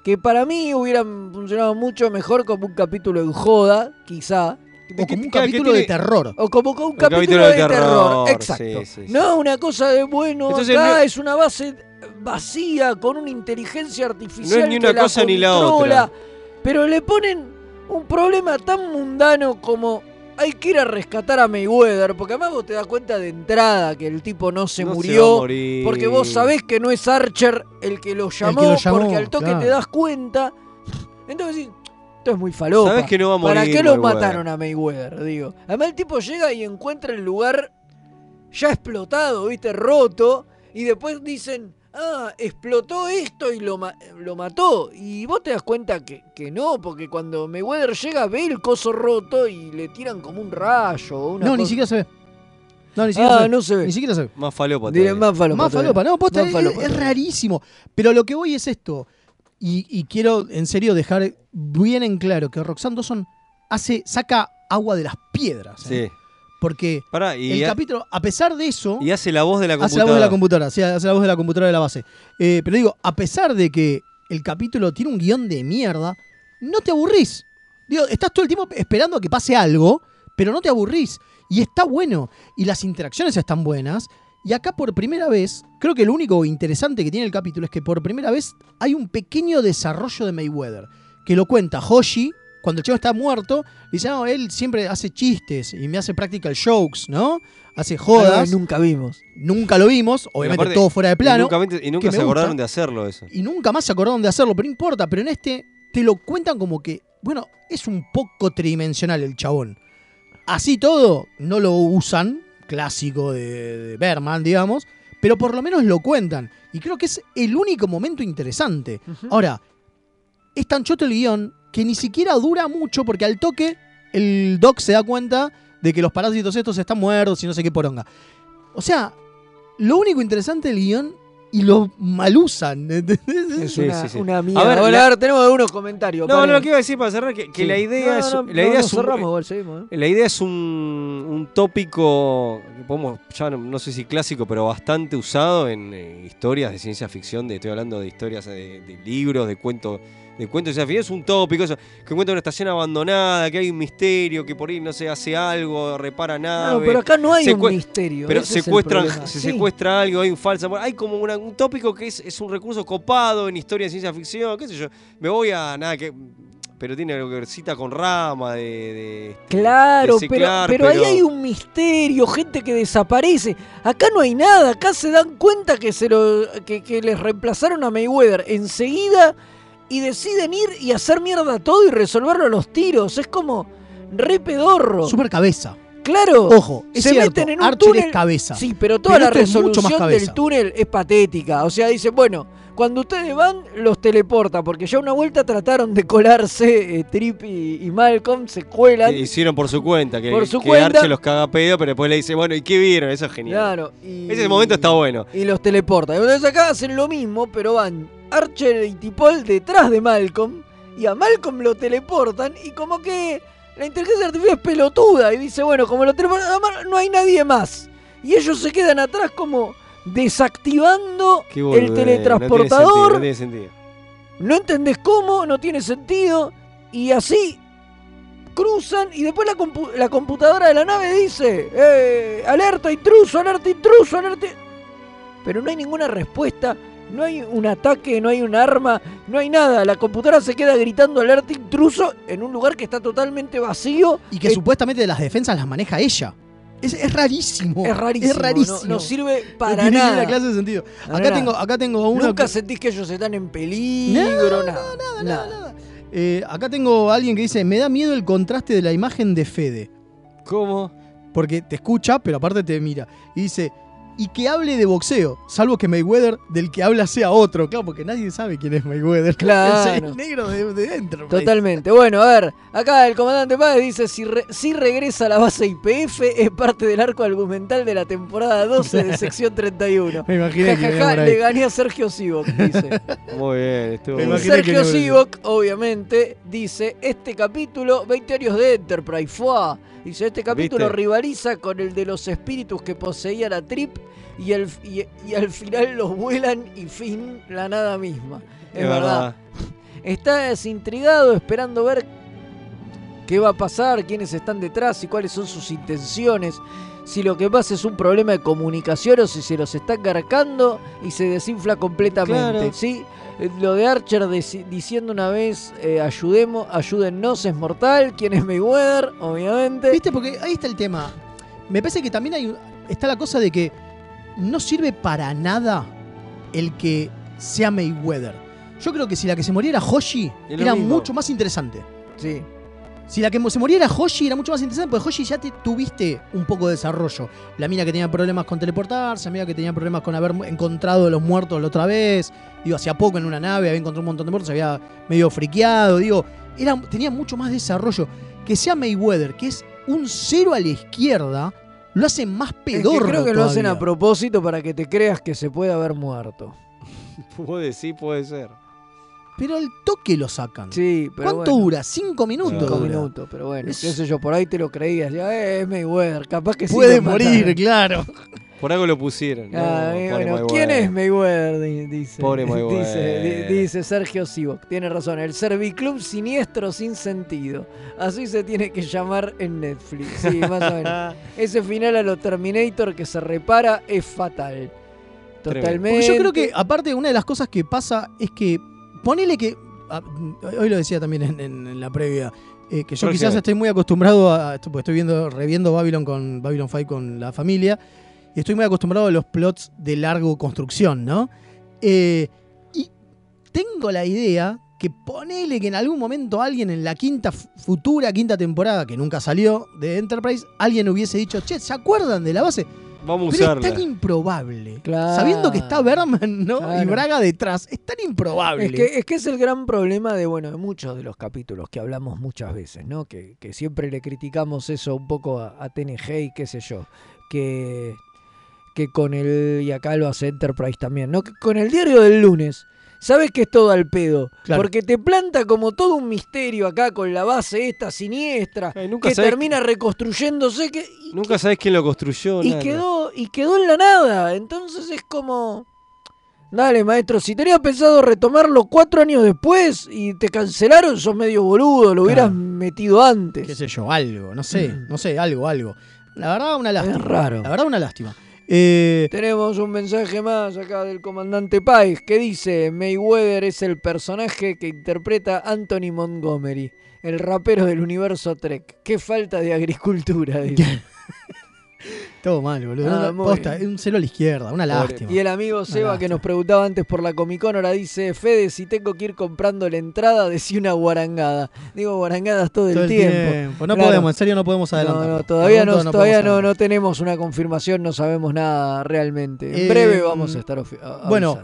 que para mí hubieran funcionado mucho mejor como un capítulo en joda, quizá. O como un capítulo de terror. O como un capítulo, de, terror. Exacto. sí, sí, sí. No, una cosa de bueno, Entonces, acá no- es una base vacía con una inteligencia artificial No es ni que una cosa ni la otra. Pero le ponen un problema tan mundano como hay que ir a rescatar a Mayweather, porque además vos te das cuenta de entrada que el tipo no se No se murió, va a morir. porque vos sabés que no es Archer el que lo llamó, lo llamó, porque al toque claro. te das cuenta. Entonces decís, esto es muy falopa. Sabés que no va a ¿Para morir qué lo Mayweather? mataron a Mayweather? Digo. Además el tipo llega y encuentra el lugar ya explotado, viste, roto, y después dicen, ah, explotó esto y lo, ma- lo mató. Y vos te das cuenta que, que no, porque cuando Mayweather llega ve el coso roto y le tiran como un rayo o una No, ni siquiera se ve. No, ni siquiera Ah, se ve. no se ve. Ni siquiera se ve. Más falopa Diré, más falopa. Más falopa, no, posta, Más es, falopa es todavía. rarísimo. Pero lo que voy es esto. Y, y quiero en serio dejar bien en claro que Roxanne Dawson hace, saca agua de las piedras. ¿eh? Sí. Porque Pará, y, el ha- capítulo, a pesar de eso, y hace la voz de la hace computadora. la voz de la computadora, sí, hace la voz de la computadora de la base. Eh, pero digo, a pesar de que el capítulo tiene un guion de mierda, no te aburrís. Digo, estás todo el tiempo esperando a que pase algo, pero no te aburrís. Y está bueno. Y las interacciones están buenas. Y acá por primera vez, creo que lo único interesante que tiene el capítulo es que por primera vez hay un pequeño desarrollo de Mayweather. Que lo cuenta Hoshi, cuando el chico está muerto, dice, no, él siempre hace chistes y me hace practical jokes, ¿no? Hace Algo jodas. nunca vimos. Nunca lo vimos, obviamente aparte, todo fuera de Y plano. nunca, y nunca se acordaron gusta. de hacerlo eso. Y nunca más se acordaron de hacerlo, pero no importa. Pero en este te lo cuentan como que, bueno, es un poco tridimensional el chabón. Así todo, no lo usan, clásico de, de Berman, digamos, pero por lo menos lo cuentan. Y creo que es el único momento interesante. Ahora, es tan choto el guion que ni siquiera dura mucho porque al toque el doc se da cuenta de que los parásitos estos están muertos y no sé qué poronga. O sea, lo único interesante del guion y lo malusan. ¿entendés? Es Sí, una, sí, sí. una mierda. A ver, Bueno, la- a ver, tenemos algunos comentarios. No, paren. no, lo que iba a decir para cerrar, que, que Sí. la idea No, es, no, la no, idea es cerramos, igual, seguimos, ¿eh? La idea es un, un tópico, que podemos, ya no, no sé si clásico, pero bastante usado en eh, historias de ciencia ficción. De, estoy hablando de historias de, de libros, de cuentos de cuentos de. Es un tópico eso, que cuenta una estación abandonada, que hay un misterio, que por ahí no se hace algo, repara nada. No, pero acá no hay un misterio. Pero secuestran, se Sí. secuestra algo, hay un falso. Hay como una- un tópico que es, es un recurso copado en historia de ciencia ficción, qué sé yo. Me voy a nada que. Pero tiene algo que ver cita con rama, de. de- Claro, de pero, pero ahí hay un misterio, gente que desaparece. Acá no hay nada, acá se dan cuenta que se lo que, que les reemplazaron a Mayweather enseguida y deciden ir y hacer mierda todo y resolverlo a los tiros. Es como re pedorro. Super cabeza. Claro. Ojo, es se cierto, meten en un Archer túnel. es cabeza. Sí, pero toda Pero la esto es mucho más resolución del túnel es patética. O sea, dice, bueno, cuando ustedes van, los teleporta, porque ya una vuelta trataron de colarse eh, Trip y, y Malcolm, se cuelan. que hicieron por su cuenta, que, Por su que cuenta. Archie los caga pedo, pero después le dice, bueno, ¿y qué vieron? Eso es genial. Claro. Y, Ese momento está bueno. Y los teleporta. Entonces acá hacen lo mismo, pero van Archer y Tipol detrás de Malcolm. Y a Malcolm lo teleportan. Y como que la inteligencia artificial es pelotuda. Y dice, bueno, como lo teleportan, no hay nadie más. Y ellos se quedan atrás como desactivando el teletransportador. No tiene sentido. no tiene sentido. No entendés cómo, no tiene sentido. Y así cruzan y después la, compu- la computadora de la nave dice, eh, alerta intruso, alerta intruso, alerta... Pero no hay ninguna respuesta, no hay un ataque, no hay un arma, no hay nada. La computadora se queda gritando alerta intruso en un lugar que está totalmente vacío. Y que Eh, supuestamente las defensas las maneja ella. Es, es rarísimo. es rarísimo. Es rarísimo. No, no sirve No para tiene nada. clase de sentido. Acá nada. tengo, acá tengo uno. Nunca que- sentís que ellos están en peligro, nada. nada. Eh, acá tengo a alguien que dice: Me da miedo el contraste de la imagen de Fede. ¿Cómo? Porque te escucha, pero aparte te mira. Y dice: Y que hable de boxeo, salvo que Mayweather del que habla sea otro. Claro, porque nadie sabe quién es Mayweather. (laughs) Claro. Es el negro de, de Enterprise. Totalmente. Bueno, a ver, acá el comandante Páez dice, si, re- si regresa a la base IPF es parte del arco argumental de la temporada 12 de (laughs) sección 31. Me imaginé que Ja, ja, ja, le gané a Sergio Sivok, dice. (laughs) Muy bien, estuvo Y bien. Sergio Sivok, obviamente, dice, este capítulo, 20 años de Enterprise, ¡fua! Dice, este capítulo ¿Viste? rivaliza con el de los espíritus que poseían a Trip y, el, y, y al final los vuelan y fin la nada misma. Es, Es verdad. verdad. Estás intrigado esperando ver qué va a pasar, quiénes están detrás y cuáles son sus intenciones. Si lo que pasa es un problema de comunicación o si se los están garcando y se desinfla completamente. Claro. ¿sí? Eh, Lo de Archer diciendo una vez, eh, ayudemos, ayúdennos, es mortal. ¿Quién es Mayweather? Obviamente. ¿Viste? Porque ahí está el tema. Me parece que también hay está la cosa de que no sirve para nada el que sea Mayweather. Yo creo que si la que se muriera Hoshi Es era mismo. mucho más interesante. Sí. Si la que se muriera Hoshi era mucho más interesante, porque Hoshi ya te tuviste un poco de desarrollo. La mina que tenía problemas con teleportarse, la mina que tenía problemas con haber encontrado a los muertos la otra vez. Digo, hacía poco en una nave había encontrado un montón de muertos, había medio friqueado. Digo, era, tenía mucho más desarrollo. Que sea Mayweather, que es un cero a la izquierda, lo hace más Es que pedorro. creo que lo hacen a propósito para que te creas que se puede haber muerto. (laughs) Puede decir, puede ser. Pero al toque lo sacan. Sí, pero ¿Cuánto bueno. dura? ¿Cinco minutos? Cinco dura. minutos, pero bueno, Es- qué sé yo, por ahí te lo creías. Ya eh, es Mayweather, capaz que sí Puede lo mataron. morir, claro. (laughs) Por algo lo pusieron. No, Ah, bueno. ¿quién es Mayweather? Di- Dice, Pobre (laughs) Mayweather. di- dice Sergio Sivok. Tiene razón, el Serviclub siniestro sin sentido. Así se tiene que llamar en Netflix. Sí, más o menos. (laughs) Ese final a lo Terminator que se repara es fatal. Totalmente. Porque yo creo que, aparte, una de las cosas que pasa es que, ponele que. ah, Hoy lo decía también en, en- en la previa. eh, que yo quizás estoy muy acostumbrado a esto, porque estoy viendo, reviendo Babylon con Babylon 5 con la familia. Y estoy muy acostumbrado a los plots de largo construcción, ¿no? Eh, y tengo la idea que ponele que en algún momento alguien en la quinta, fu- futura quinta temporada, que nunca salió de Enterprise, alguien hubiese dicho, che, ¿se acuerdan de la base? Vamos a Pero usarla. es tan improbable. Claro. Sabiendo que está Berman, ¿no? Y. Braga detrás. Es tan improbable. Es que, es que es el gran problema de, bueno, de muchos de los capítulos que hablamos muchas veces, ¿no? Que, que siempre le criticamos eso un poco a, a TNG y qué sé yo. Que, que con el, y acá lo hace Enterprise también, ¿no? Que con el diario del lunes. Sabes que es todo al pedo. Claro. Porque te planta como todo un misterio acá con la base esta siniestra. nunca que sabés- termina reconstruyéndose. Que, Nunca sabés quién lo construyó. y nada. quedó, y quedó en la nada. Entonces es como. Dale, maestro, si tenías pensado retomarlo cuatro años después y te cancelaron, sos medio boludo, lo hubieras metido antes. qué sé yo, algo, no sé, no sé, algo, algo. La verdad, una lástima. Es raro. La verdad, una lástima. Eh, Tenemos un mensaje más acá del comandante Pais que dice Mayweather es el personaje que interpreta Anthony Montgomery, el rapero del universo Trek. Qué falta de agricultura, dice. (laughs) todo mal, boludo. Ah, Una posta, un cero a la izquierda, una lástima. Y el amigo Seba que nos preguntaba antes por la Comic Con ahora dice, Fede, si tengo que ir comprando la entrada, decía una guarangada. Digo guarangadas todo, Todo el tiempo. tiempo. No Claro. podemos, en serio no podemos No, adelantar. no, todavía, no, todavía no, no tenemos una confirmación, no sabemos nada realmente. En Eh, breve vamos a estar Bueno,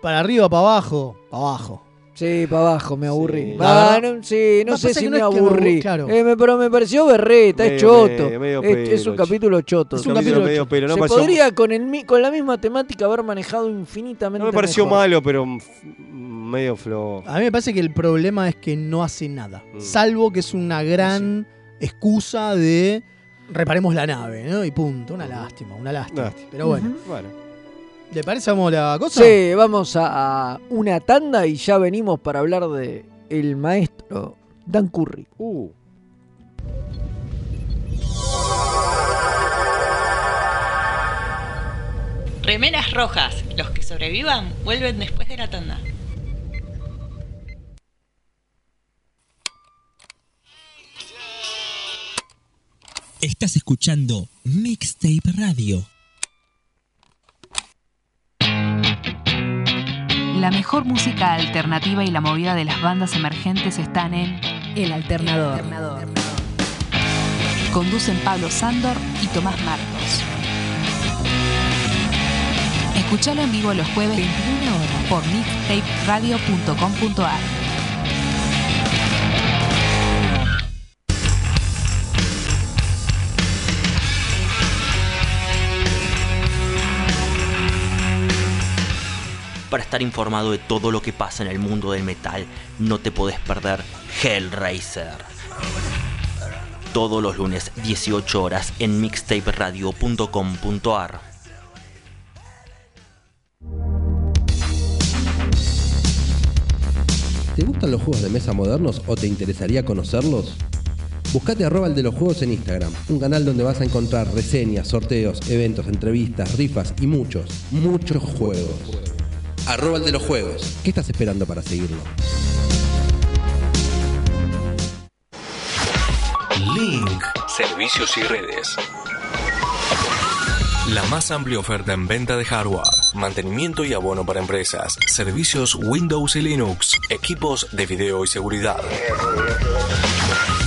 para arriba, para abajo, para abajo. Sí, para abajo, me aburrí. Sí. Ah, no, sí, no sé si no me que me aburrí. aburrí, claro. Eh, me- pero me pareció berreta, es choto. medio- medio es, es un capítulo choto. Es un capítulo medio pelo, no Se pareció- podría con, el, con la misma temática haber manejado infinitamente No me pareció mejor. malo, pero medio flojo. A mí me parece que el problema es que no hace nada. Mm. Salvo que es una gran excusa de reparemos la nave, ¿no? Y punto. Una lástima, una lástima. Lástima. Pero bueno. Bueno. ¿Le parece vamos a la cosa? Sí, vamos a, a una tanda y ya venimos para hablar de el maestro Dan Curry. Uh. Remeras rojas. Los que sobrevivan vuelven después de la tanda. Estás escuchando Mixtape Radio. La mejor música alternativa y la movida de las bandas emergentes están en El Alternador. Conducen Pablo Sándor y Tomás Marcos. Escuchalo en vivo los jueves 21 horas por mixtaperadio.com.ar. Para estar informado de todo lo que pasa en el mundo del metal, no te podés perder Hellraiser. Todos los lunes, 18 horas, en mixtaperadio.com.ar. ¿Te gustan los juegos de mesa modernos o te interesaría conocerlos? Buscate arroba el de los juegos en Instagram, un canal donde vas a encontrar reseñas, sorteos, eventos, entrevistas, rifas y muchos, muchos juegos. Arroba el de los juegos. ¿Qué estás esperando para seguirlo? Link. Servicios y redes. La más amplia oferta en venta de hardware, mantenimiento y abono para empresas, servicios Windows y Linux, equipos de video y seguridad.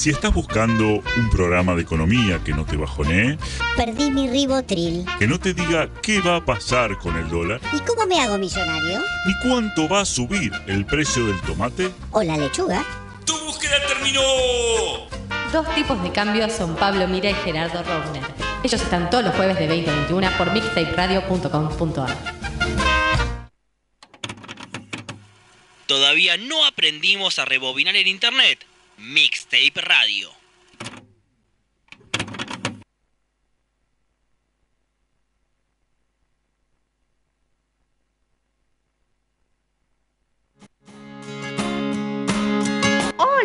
Si estás buscando un programa de economía que no te bajonee, Perdí mi ribotril. que no te diga qué va a pasar con el dólar, ¿Y cómo me hago millonario? ni cuánto va a subir el precio del tomate, ¿O la lechuga? ¡Tu búsqueda terminó! Dos tipos de cambios son Pablo Mira y Gerardo Rovner. Ellos están todos los jueves de 20 a 21 por mixtaperadio.com.ar. Todavía no aprendimos a rebobinar el internet. Mixtape Radio.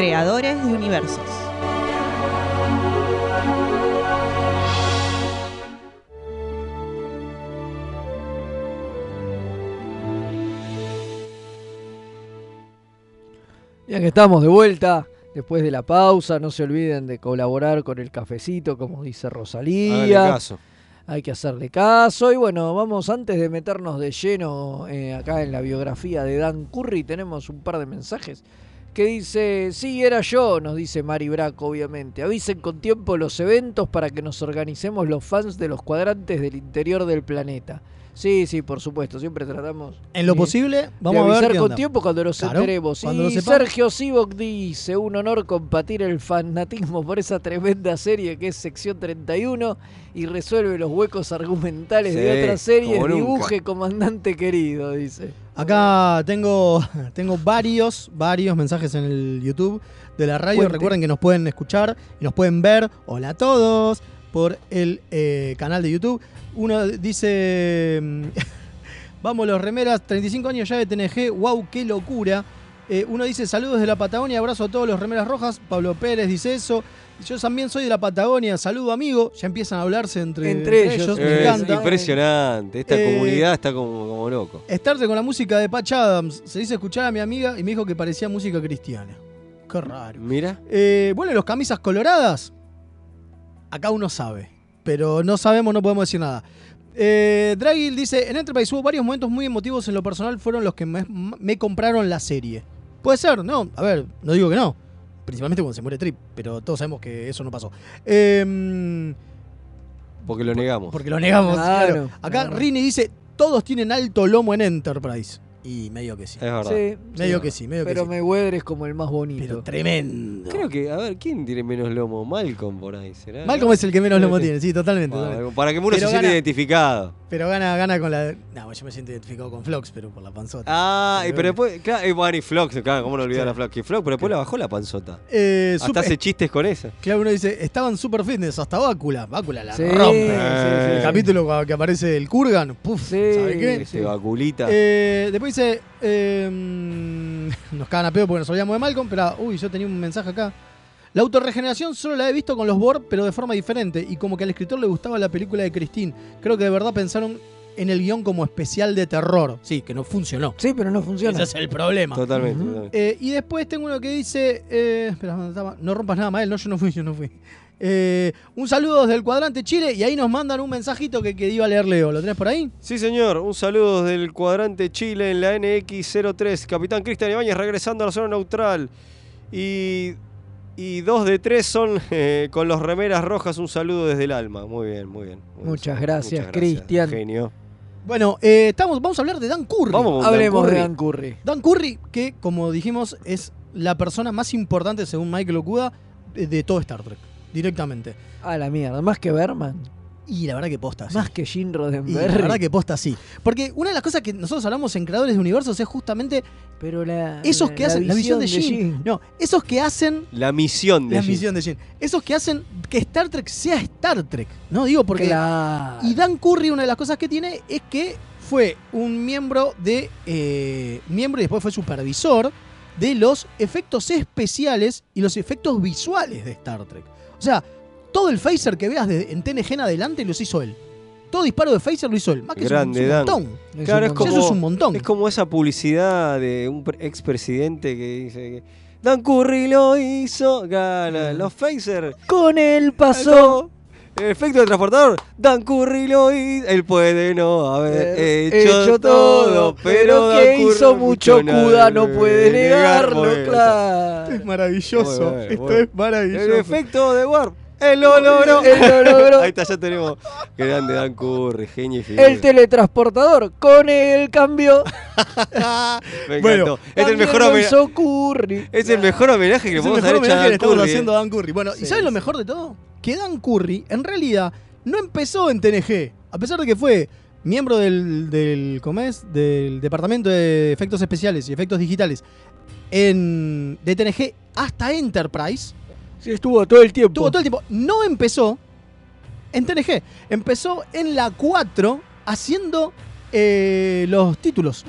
Creadores de Universos. Ya que estamos de vuelta, después de la pausa, no se olviden de colaborar con el cafecito, como dice Rosalía. Caso. Hay que hacerle caso. Y bueno, vamos antes de meternos de lleno eh, acá en la biografía de Dan Curry, tenemos un par de mensajes que dice, sí, era yo, nos dice Mari Braco, obviamente. Avisen con tiempo los eventos para que nos organicemos los fans de los cuadrantes del interior del planeta. Sí, sí, por supuesto, siempre tratamos. En lo posible, vamos de a ver avisar qué con onda. tiempo cuando los Claro, enteremos. cuando y lo sepamos. Sergio Sivok dice, un honor compartir el fanatismo por esa tremenda serie que es Sección 31 y resuelve los huecos argumentales de Sí, otras series. Dibuje, comandante querido, dice. Acá tengo, (laughs) tengo varios, varios mensajes en el YouTube de la radio. Cuente. Recuerden que nos pueden escuchar y nos pueden ver, hola a todos, por el eh, canal de YouTube. Uno dice, mm, (laughs) vamos los remeras, 35 años ya de TNG, wow, qué locura. Eh, uno dice, saludos de la Patagonia, abrazo a todos los remeras rojas. Pablo Pérez dice eso. Yo también soy de la Patagonia, saludo amigo. Ya empiezan a hablarse entre, Entre ellos, me Es encanta. impresionante. Esta Eh, comunidad está como, como loco. Estarte con la música de Patch Adams. Se dice escuchar a mi amiga y me dijo que parecía música cristiana. Qué raro. Mira. Eh, bueno, los camisas coloradas. Acá uno sabe. Pero no sabemos, no podemos decir nada. Eh, Dragil dice: En Enterprise hubo varios momentos muy emotivos en lo personal, fueron los que me, me compraron la serie. Puede ser, no. A ver, no digo que no. Principalmente cuando se muere Trip, pero todos sabemos que eso no pasó. Eh, Porque lo negamos. porque lo negamos. Claro, claro. Acá claro. Rini dice: Todos tienen alto lomo en Enterprise. Y medio que sí. Es verdad. Sí, Medio sí. que sí, medio que Pero sí. Mayweather es como el más bonito. Pero tremendo. Creo que, a ver, ¿quién tiene menos lomo? Malcolm por ahí, ¿será? Malcolm es el que menos lomo tiene, sí, totalmente. Bueno, totalmente. para que uno Pero se sienta identificado. Pero gana, gana con la. No, yo me siento identificado con Flox, pero por la panzota. Ah, y Pero pero después, claro, y bueno, y Flox, claro, ¿cómo no olvidar Sí. a Flox? Que Flox, pero después la bajó la panzota. Eh, Hasta super- hace chistes con esa. Claro, uno dice, estaban super fitness, hasta Bácula. Bácula la Sí, rompe. sí, sí, El capítulo cuando que aparece el Kurgan, puf, Sí, ¿sabe qué? Este vaculita. Eh, después dice, eh, (laughs) nos cagan a pedo porque nos olvidamos de Malcolm, pero, uy, yo tenía un mensaje acá. La autorregeneración solo la he visto con los Borg, pero de forma diferente, y como que al escritor le gustaba la película de Christine. Creo que de verdad pensaron en el guion como especial de terror. Sí, que no funcionó. Sí, pero no funciona. Ese es el problema. Totalmente. Eh, y después tengo uno que dice. eh, espera, no rompas nada, Mael. No, yo no fui, yo no fui. Eh, un saludo desde el cuadrante Chile y ahí nos mandan un mensajito que, que iba a leer Leo. ¿Lo tenés por ahí? Sí, señor. Un saludo desde el cuadrante Chile en la NX03. Capitán Cristian Ibáñez regresando a la zona neutral. Y, y dos de tres son (laughs) eh, con los remeras rojas. Un saludo desde el alma. Muy bien, muy bien. Muy Muchas bien. gracias, Cristian. Genio. Bueno, eh, estamos, vamos a hablar de Dan Curry. Vamos Hablemos Dan de. Dan Curry. Dan Curry, que como dijimos, es la persona más importante, según Michael Okuda, de, de todo Star Trek. Directamente. A la mierda, más que Berman, Y la verdad que posta. sí. más que Gene Y la Roddenberry. verdad que posta sí. Porque una de las cosas que nosotros hablamos en Creadores de Universos es justamente Pero la, esos que hacen. La visión de Jim. No, esos que hacen La misión de la Jim. misión de Jim. Esos que hacen que Star Trek sea Star Trek. No digo porque. Claro. Y Dan Curry, una de las cosas que tiene es que fue un miembro de. eh, miembro y después fue supervisor de los efectos especiales y los efectos visuales de Star Trek. O sea, todo el phaser que veas de- en TNG en adelante los hizo él. Todo disparo de phaser lo hizo él. Más que es un- Grande, es un, Dan. montón. Es Claro, un es montón. como, Eso es un montón. Es como esa publicidad de un pre- expresidente que dice que Dan Curry lo hizo. Gana. Los phaser. Con él pasó. El efecto de transportador. Dan Curry lo hizo. Él puede no haber hecho, hecho todo. Pero que hizo mucho Cuda no puede negarlo, claro. Es maravilloso. Bueno, Esto bueno. es maravilloso. El efecto de Warp. Él lo logró. Él lo logró. Ahí está, ya tenemos. Grande Dan Curry, genio y. El teletransportador con él cambió. (laughs) Me Bueno. Es el mejor lo homenaje. hizo Curry. Es el mejor homenaje que le el podemos haber hecho a homenaje que le Dan estamos Curry. haciendo a Dan Curry. Bueno, Sí, ¿y sabes lo sí. mejor de todo? Que Dan Curry, en realidad, no empezó en TNG. A pesar de que fue miembro del, del, ¿cómo es? del Departamento de Efectos Especiales y Efectos Digitales en, de TNG hasta Enterprise. Sí, estuvo todo el tiempo. Tuvo todo el tiempo. No empezó en TNG. Empezó en la 4 haciendo eh, los títulos.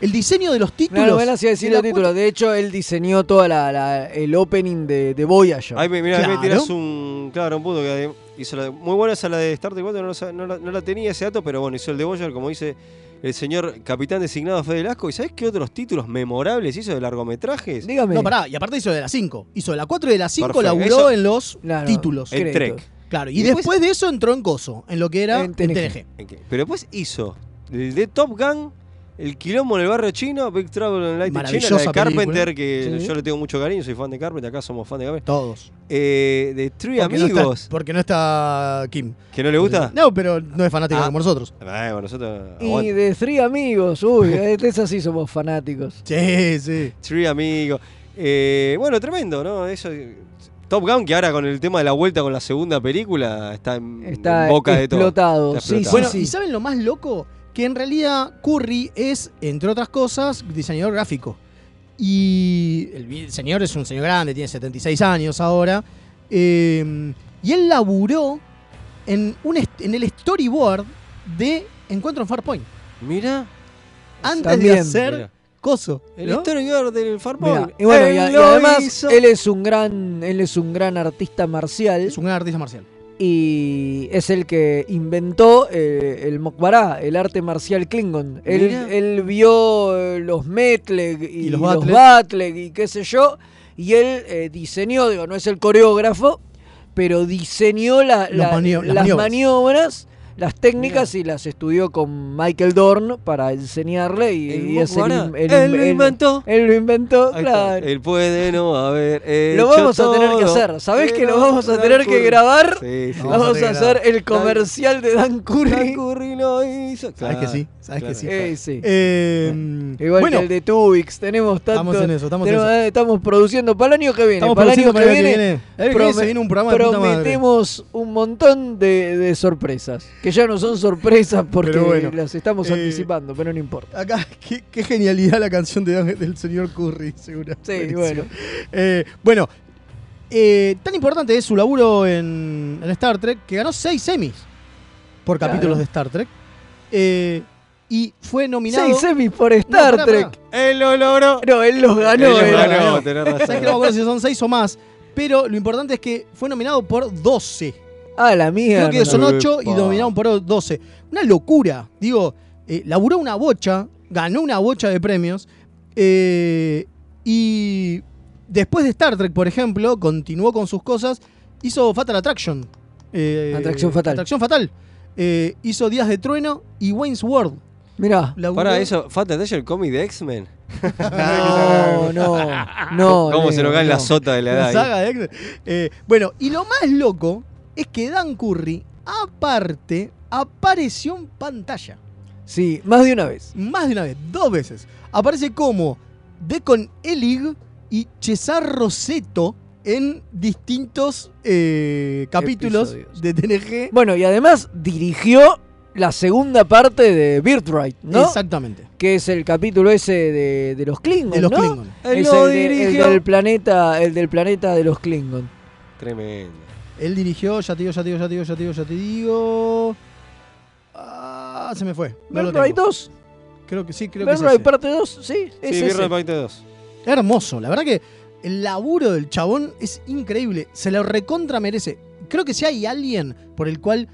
el diseño de los títulos. no me hacía decir de los títulos. De hecho, él diseñó toda la, la- el opening de, de Voyager. Ahí me, mirá, ahí me Claro. tirás un. Claro, un punto que hizo la, muy buena esa la de Star Trek 4, no, no la, no la tenía ese dato, pero bueno, hizo el de Voyager, como dice el señor capitán designado Fede Lasco. ¿Y sabes qué otros títulos memorables hizo de largometrajes? Dígame. No, pará, y aparte hizo de la 5. Hizo de la 4 y de la 5 Perfecto. laburó Eso- en los Claro, títulos. En. Trek. Claro, y, Y después, después- de eso entró en Coso, en lo que era En en TNG. TNG. ¿En qué? Pero después hizo el de Top Gun, el quilombo en el barrio chino, Big Trouble in Little China, la de Carpenter, película. que Sí. yo le tengo mucho cariño, soy fan de Carpenter, acá somos fan de Carpenter. Todos. Eh, de Three Porque no, Amigos, está, porque no está Kim. ¿que no le gusta? No, pero no es fanática Ah. como nosotros. Bueno, nosotros. Y de Three Amigos, uy, de esas sí somos fanáticos. Sí, sí. Three Amigos. Eh, bueno, tremendo, ¿no? Eso. Top Gun, que ahora con el tema de la vuelta con la segunda película está en, Está en boca de explotado, todo. Está sí, explotado. Bueno, sí. ¿y saben lo más loco? Que en realidad Curry es, entre otras cosas, diseñador gráfico. Y el señor es un señor grande, tiene 76 años ahora. eh, y él laburó en, un en el storyboard de Encuentro en Farpoint. Mira, Antes También, de hacer mira. coso. el ¿no? storyboard del Farpoint. Y bueno, y, Él y lo además hizo. él es un gran, él es un gran artista marcial Es un gran artista marcial. Y es el que inventó eh, el Mokbará, el arte marcial Klingon. Él, él vio eh, los Metleg y, Y los los Batleg. Y qué sé yo, y él eh, diseñó, digo, no es el coreógrafo, pero diseñó la- las maniobras. Las técnicas y las estudió con Michael Dorn para enseñarle y, El y es el Él lo inventó. Él lo inventó, Ahí está. claro. Él puede no haber hecho Lo vamos a tener que hacer. ¿Sabés que lo vamos a Dan tener que grabar? Sí, sí. Vamos, Vamos a hacer el comercial de Dan Curry. Dan Curry lo hizo. ¿Sabes que sí? ¿Sabes claro. que sí? Eh, sí. Eh, Igual bueno, que el de Tubix, tenemos tanto. Estamos en eso, estamos en eso. eh, estamos produciendo para el año que viene. Estamos para el año que viene, que viene. Un programa de puta madre. prometemos un montón de, de sorpresas. Que ya no son sorpresas porque bueno, las estamos eh, anticipando, pero no importa. Acá, qué, qué genialidad la canción de- del señor Curry, seguro. Sí, bueno. Eh, bueno, eh, tan importante es su laburo en, en Star Trek que ganó seis semis por Claro. capítulos de Star Trek. Eh, y fue nominado. Seis semis por Star pará, Trek. pará. Él lo logró. No, él los ganó. Él los ganó, tenés razón. ¿Sabes que no me acuerdo si son seis o más? Pero lo importante es que fue nominado por 12. Ah, la mía. Creo que son 8 y Epa. nominaron por 12. Una locura. Digo, eh, laburó una bocha, ganó una bocha de premios. eh, y después de Star Trek, por ejemplo, continuó con sus cosas. Hizo Fatal Attraction. eh, Atracción Fatal. Atracción Fatal. Eh, hizo Días de Trueno y Wayne's World. Mirá. Laburó- Para eso, ¿Fatal Dash el cómic de X-Men? No, no, (laughs) no. ¿Cómo se nos cae no. la sota de la La edad? ahí? saga de X-Men. Eh, bueno, y lo más loco es que Dan Curry, aparte, apareció en pantalla. Sí, más de una vez. Más de una vez, dos veces. Aparece como Decon Elig y Cesar Roseto en distintos eh, capítulos Episodios. de TNG. Bueno, y además dirigió la segunda parte de Birthright, ¿no? Exactamente. Que es el capítulo ese de, de los Klingons, De los ¿no? Klingon. Él Es lo el, de- el dirigió. del planeta, el del planeta de los Klingon. Tremendo. Él dirigió, ya te digo, ya te digo, ya te digo, ya te digo, ya te digo. Ah, se me fue. No lo Birthright tengo. 2. Creo que sí, creo que es Birthright ese. parte 2, sí, es Sí, ese. Birra Paite 2. Hermoso, la verdad que el laburo del chabón es increíble, se lo recontra merece. Creo que si hay alguien por el cual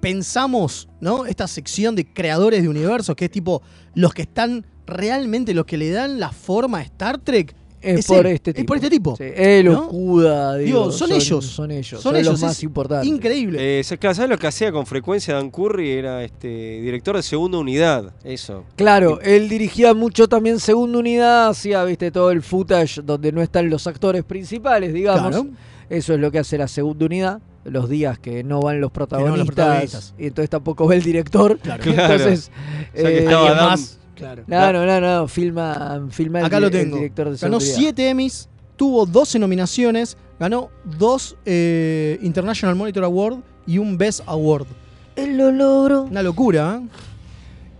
pensamos, ¿no? Esta sección de creadores de universos, que es tipo los que están realmente, los que le dan la forma a Star Trek, Es, Es por él, este es tipo. por este tipo, Sí, él, ¿no? Okuda, digo, Digo, son ellos. Son ellos. Son Son, ellos, los más es importantes. increíble. Eh, claro, ¿Sabes lo que hacía con frecuencia Dan Curry? Era este director de segunda unidad. Eso. Claro, él dirigía mucho también segunda unidad, hacía, viste, todo el footage donde no están los actores principales, digamos. Claro. Eso es lo que hace la segunda unidad, los días que no van los no van protagonistas, los protagonistas. y entonces tampoco ve el director. Claro. (laughs) Claro. Entonces, O sea que eh, más, claro. no, no, no, no, filma, filma el, Acá lo el tengo. director de Ganó seguridad. 7 Emmys, tuvo 12 nominaciones, ganó 2 International Monitor Award y un Best Award. Él lo logró. Una locura, ¿eh?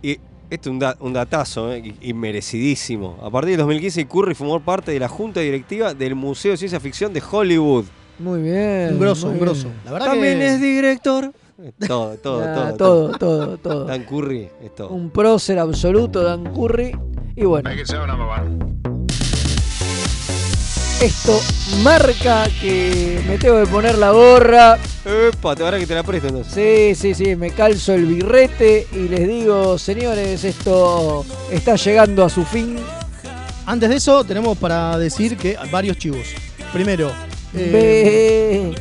Y este es un, da- un datazo, eh, y, y merecidísimo. A partir del 2015, Curry formó parte de la junta directiva del Museo de Ciencia Ficción de Hollywood. Muy bien. Un grosso, un grosso. La verdad También que es director (laughs) Todo, todo, todo, todo, todo, todo. Dan Curry, es todo. Un prócer absoluto, Dan Curry. Y bueno, esto marca que me tengo que poner la gorra. Epa, te ahora que te la presto entonces. Sí, sí, sí, me calzo el birrete y les digo, señores, esto está llegando a su fin. Antes de eso, tenemos para decir que hay varios chivos. Primero, eh.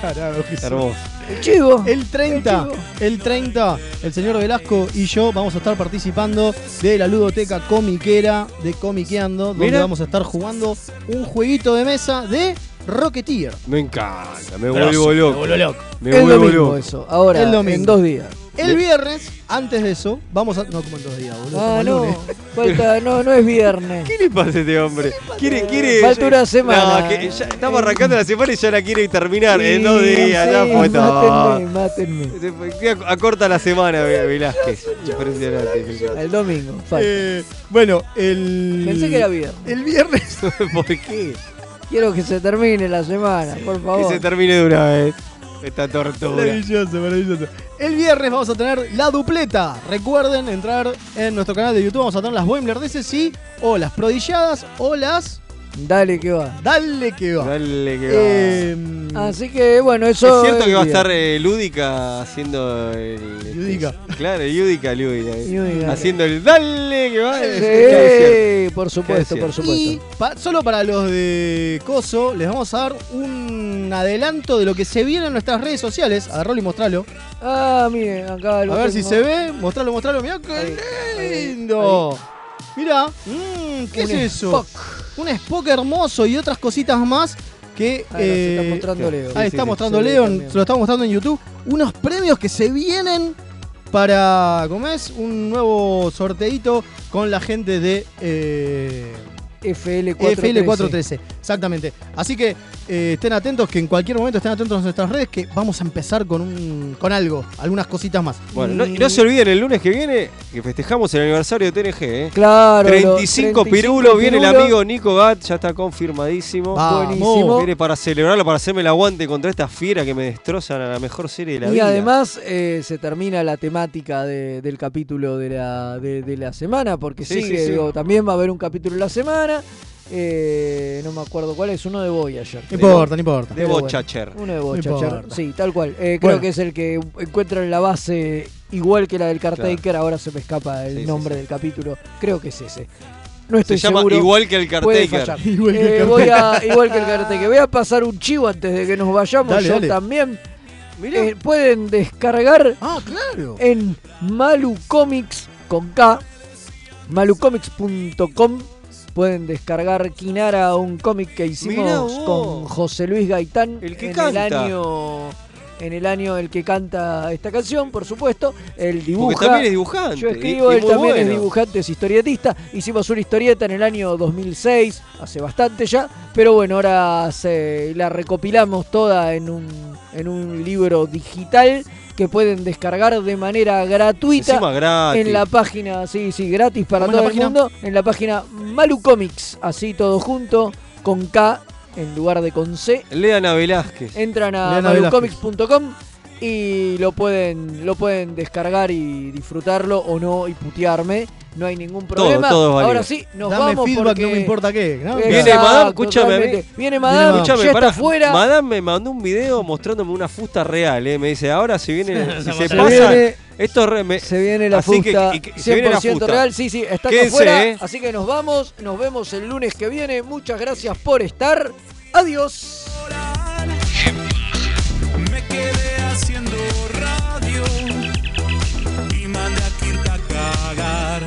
Carajo, que Hermoso. El chivo. El 30, el 30, el señor Velasco y yo vamos a estar participando de la ludoteca comiquera de Comiqueando, donde Mira. vamos a estar jugando un jueguito de mesa de Rocketeer. Me encanta, me vuelvo me loco. vuelvo loco. Me el vuelvo domingo loco. eso, ahora El domingo. en dos días. El viernes, antes de eso, vamos a. No, como en dos días, boludo. Ah, como el no, lunes. falta, no, no es viernes. ¿Qué le pasa a este hombre? Quiere, quiere. Falta una semana. No, que ya estamos arrancando la semana y ya la quiere terminar en dos días. ya sí, fue todo. Mátenme, mátenme. Acorta la semana, Ve- Velázquez. Impresionante. El domingo, falta. Eh, bueno, el. Pensé que era viernes. El viernes. (laughs) ¿Por qué? Quiero que se termine la semana, por Que favor. se termine de una vez. Esta tortura. Maravilloso, maravilloso. El viernes vamos a tener la dupleta. Recuerden entrar en nuestro canal de YouTube. Vamos a tener las Boimler de sí o las prodigiadas o las. Dale que va. Dale que va. Dale que va. Eh, Así que bueno, eso. es cierto que va a estar eh, Lúdica haciendo el. este, Lúdica. Claro, Lúdica, Lúdica. eh. Lúdica. Haciendo el dale que va. Sí, es- es cierto. por supuesto, Es por y supuesto. pa- solo para los de Coso, les vamos a dar un adelanto de lo que se viene en nuestras redes sociales. Agarralo y mostralo. Ah, miren, acá lo A ver si se ve. Mostralo, mostralo. Mirá qué lindo. Mirá. Mm, ¿Qué Un es eso? Spock. Un Spock hermoso y otras cositas más que. Ahí se está eh, mostrando Leo. Ahí Sí, está sí, mostrando Leo, también. se lo está mostrando en YouTube. Unos premios que se vienen para, ¿cómo es? Un nuevo sorteito con la gente de eh, FL413. FL413. Exactamente. Así que eh, estén atentos, que en cualquier momento estén atentos a nuestras redes, que vamos a empezar con, un, con algo, algunas cositas más. Bueno, no, y no se olviden el lunes que viene que festejamos el aniversario de TNG, ¿eh? Claro, 35, 35 pirulos, viene el amigo Nico Gat, ya está confirmadísimo. Vamos. Buenísimo. Viene para celebrarlo, para hacerme el aguante contra esta fiera que me destrozan a la mejor serie de la Y vida. además eh, se termina la temática de- del capítulo de la, de, de la semana, porque Sí, sigue, sí, sí. digo, también va a haber un capítulo en la semana. Eh, no me acuerdo cuál es, uno de Voyager. No importa, no importa. de pero bueno. Bochacher. Uno de No Voyager, importa. sí, tal cual. Eh, Bueno. Creo que es el que encuentran la base igual que la del Cartaker, ahora se me escapa el Sí, nombre sí. del capítulo. Creo que es ese. No Se estoy llama seguro. igual que el Cartaker. fallar. (laughs) Igual que el Eh, Cartaker. voy a, igual que el Cartaker. Voy a pasar un chivo antes de que nos vayamos. Dale, Yo dale. también. Eh, pueden descargar Ah, claro. en Malu Comics con K, malucomics.com. Pueden descargar Kinara, un cómic que hicimos con José Luis Gaitán El que en canta. el año en el año el que canta esta canción, por supuesto. Él dibuja. Porque también es dibujante. Yo escribo, y él también es dibujante, es historietista. Hicimos una historieta en el año 2006, hace bastante ya, pero bueno, ahora se, la recopilamos toda en un, en un libro digital que pueden descargar de manera gratuita en la página, sí, sí, gratis para ¿Cómo es todo el página? mundo, en la página Malu Comics, así todo junto, con K en lugar de con C. Lean a Velázquez. Entran a malucomics.com y lo pueden, lo pueden descargar y disfrutarlo o no y putearme. No hay ningún problema. Ahora sí, nos Dame vamos feedback, porque... no me importa qué. Viene Madame, escúchame. Viene Madame, escúchame, ya para, está fuera. Madame me mandó un video mostrándome una fusta real. Eh. Me dice, ahora si viene, (laughs) si se, se pasa... Esto re, me, se viene la fusta Que, y, 100% real, sí, sí, está acá afuera, eh. así que nos vamos, nos vemos el lunes que viene, muchas gracias por estar, adiós. Me quedé pagar.